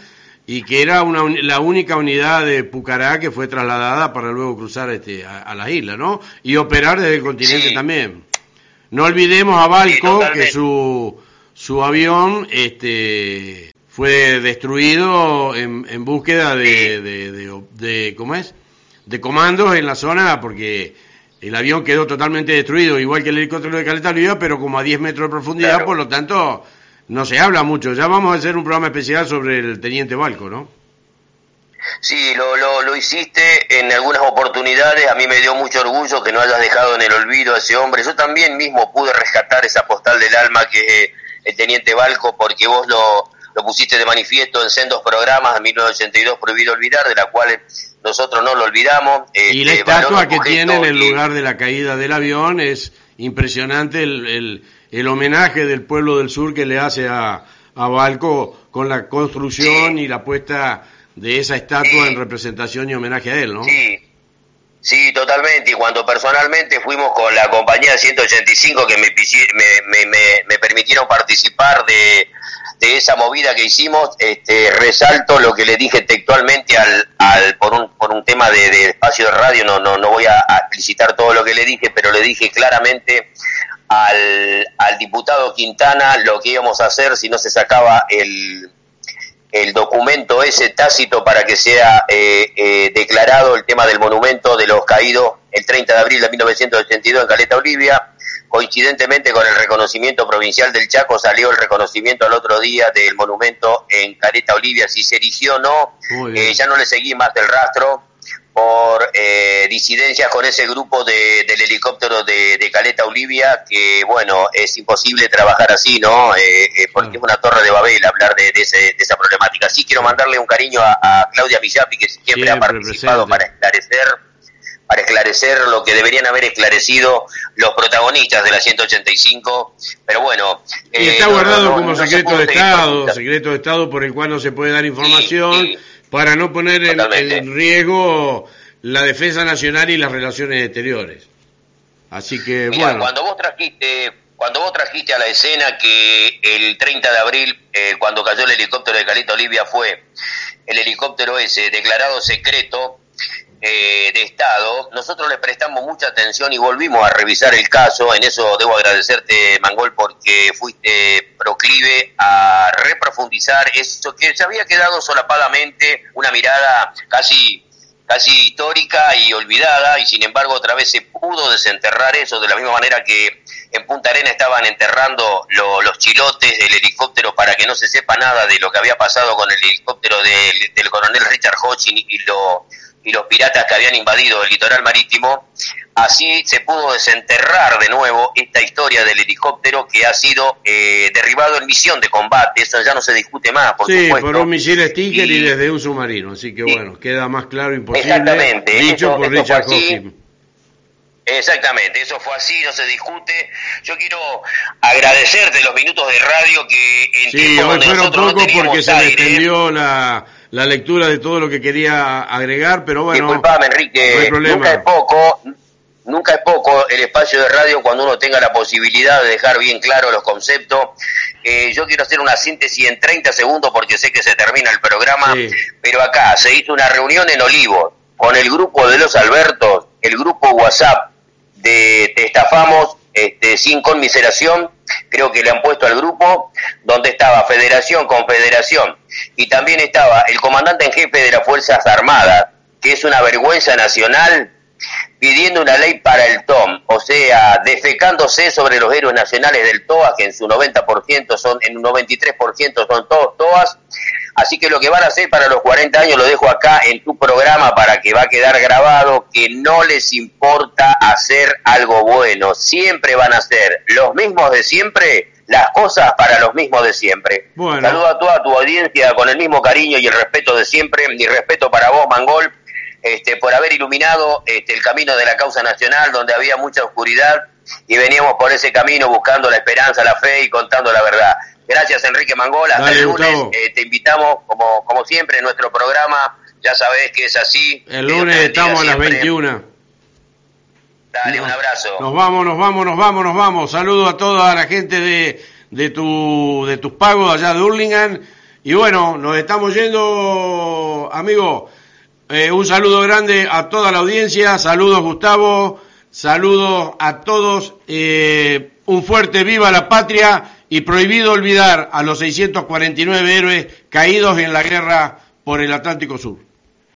y que era una, la única unidad de Pucará que fue trasladada para luego cruzar este, a, las islas, ¿no? Y operar desde el continente también. No olvidemos a Balco que su, su avión este, fue destruido en, en búsqueda de, de, de, ¿cómo es? De comandos en la zona porque el avión quedó totalmente destruido, igual que el helicóptero de Caleta Olivia, pero como a 10 metros de profundidad, por lo tanto no se habla mucho. Ya vamos a hacer un programa especial sobre el teniente Balco, ¿no? Sí, lo, lo, lo, hiciste en algunas oportunidades. A mí me dio mucho orgullo que no hayas dejado en el olvido a ese hombre. Yo también mismo pude rescatar esa postal del alma que es el teniente Balco, porque vos lo, lo pusiste de manifiesto en sendos programas de 1982 Prohibido Olvidar, de la cual nosotros no lo olvidamos. y la este, estatua que tiene en el lugar de la caída del avión es impresionante el, el el homenaje del pueblo del sur que le hace a, a Balco con la construcción y la puesta de esa estatua en representación y homenaje a él, ¿no? Sí, sí, totalmente. Y cuando personalmente fuimos con la compañía 185 que me, me, me, me permitieron participar de, de, esa movida que hicimos, este, resalto lo que le dije textualmente al, al por, un, por un tema de, de espacio de radio, no, no, no voy a explicitar todo lo que le dije, pero le dije claramente al, al diputado Quintana lo que íbamos a hacer si no se sacaba el, el documento ese tácito para que sea eh, eh, declarado el tema del monumento de los caídos el 30 de abril de 1982 en Caleta, Olivia. Coincidentemente con el reconocimiento provincial del Chaco salió el reconocimiento al otro día del monumento en Caleta, Olivia. Si se erigió o no, eh, ya no le seguí más del rastro por eh, disidencias con ese grupo de, del helicóptero de, Caleta Olivia, que bueno, es imposible trabajar así, ¿no? Eh, eh, porque es una torre de Babel hablar de, esa problemática. Sí quiero mandarle un cariño a, Claudia Villapi, que siempre, ha participado para esclarecer para esclarecer lo que deberían haber esclarecido los protagonistas de la 185, pero bueno... Y está guardado como secreto de Estado, secreto de Estado por el cual no se puede dar información para no poner en, riesgo la defensa nacional y las relaciones exteriores. Así que bueno. Cuando vos trajiste cuando vos trajiste a la escena que el 30 de abril, eh, cuando cayó el helicóptero de Caleta Olivia, fue el helicóptero ese declarado secreto eh, de Estado, nosotros le prestamos mucha atención y volvimos a revisar el caso. En eso debo agradecerte, Mangol, porque fuiste proclive a reprofundizar eso que se había quedado solapadamente, una mirada casi casi histórica y olvidada, y sin embargo otra vez se pudo desenterrar eso, de la misma manera que en Punta Arena estaban enterrando los chilotes del helicóptero para que no se sepa nada de lo que había pasado con el helicóptero del, del coronel Richard Hodgkin y lo y los piratas que habían invadido el litoral marítimo, así se pudo desenterrar de nuevo esta historia del helicóptero que ha sido eh, derribado en misión de combate, eso ya no se discute más, por sí, por un misil Sticker y, desde un submarino, así que bueno, queda más claro imposible. Exactamente. Dicho por Richard Exactamente, eso fue así, no se discute. Yo quiero agradecerte los minutos de radio que en sí, hoy fueron pocos porque se me extendió la la lectura de todo lo que quería agregar, pero bueno. Disculpame, Enrique, nunca es poco, nunca es poco el espacio de radio cuando uno tenga la posibilidad de dejar bien claro los conceptos. Eh, yo quiero hacer una síntesis en 30 segundos porque sé que se termina el programa, pero acá se hizo una reunión en Olivo con el grupo de los Albertos, el grupo WhatsApp de Te Estafamos este, sin conmiseración, creo que le han puesto al grupo, donde estaba Federación, Confederación, y también estaba el comandante en jefe de las Fuerzas Armadas, que es una vergüenza nacional, pidiendo una ley para el TOM, o sea, defecándose sobre los héroes nacionales del TOA, que en su 90% son, en un 93% son todos TOAS, Así que lo que van a hacer para los 40 años lo dejo acá en tu programa para que va a quedar grabado, que no les importa hacer algo bueno, siempre van a ser los mismos de siempre, las cosas para los mismos de siempre. Saludo a toda tu audiencia con el mismo cariño y el respeto de siempre, mi respeto para vos, Mangol, este, por haber iluminado este, el camino de la causa nacional donde había mucha oscuridad y veníamos por ese camino buscando la esperanza, la fe y contando la verdad. Gracias Enrique Mangola, hasta el lunes eh, te invitamos como, como siempre en nuestro programa, ya sabés que es así. El lunes estamos a las 21. Dale, un abrazo. Nos vamos, nos vamos, nos vamos, nos vamos. Saludo a toda la gente de, de, tu, de tus pagos allá de Hurlingham. Y bueno, nos estamos yendo, amigo. Eh, un saludo grande a toda la audiencia. Saludos, Gustavo. Saludos a todos. Eh, un fuerte viva la patria y prohibido olvidar a los 649 héroes caídos en la guerra por el Atlántico Sur.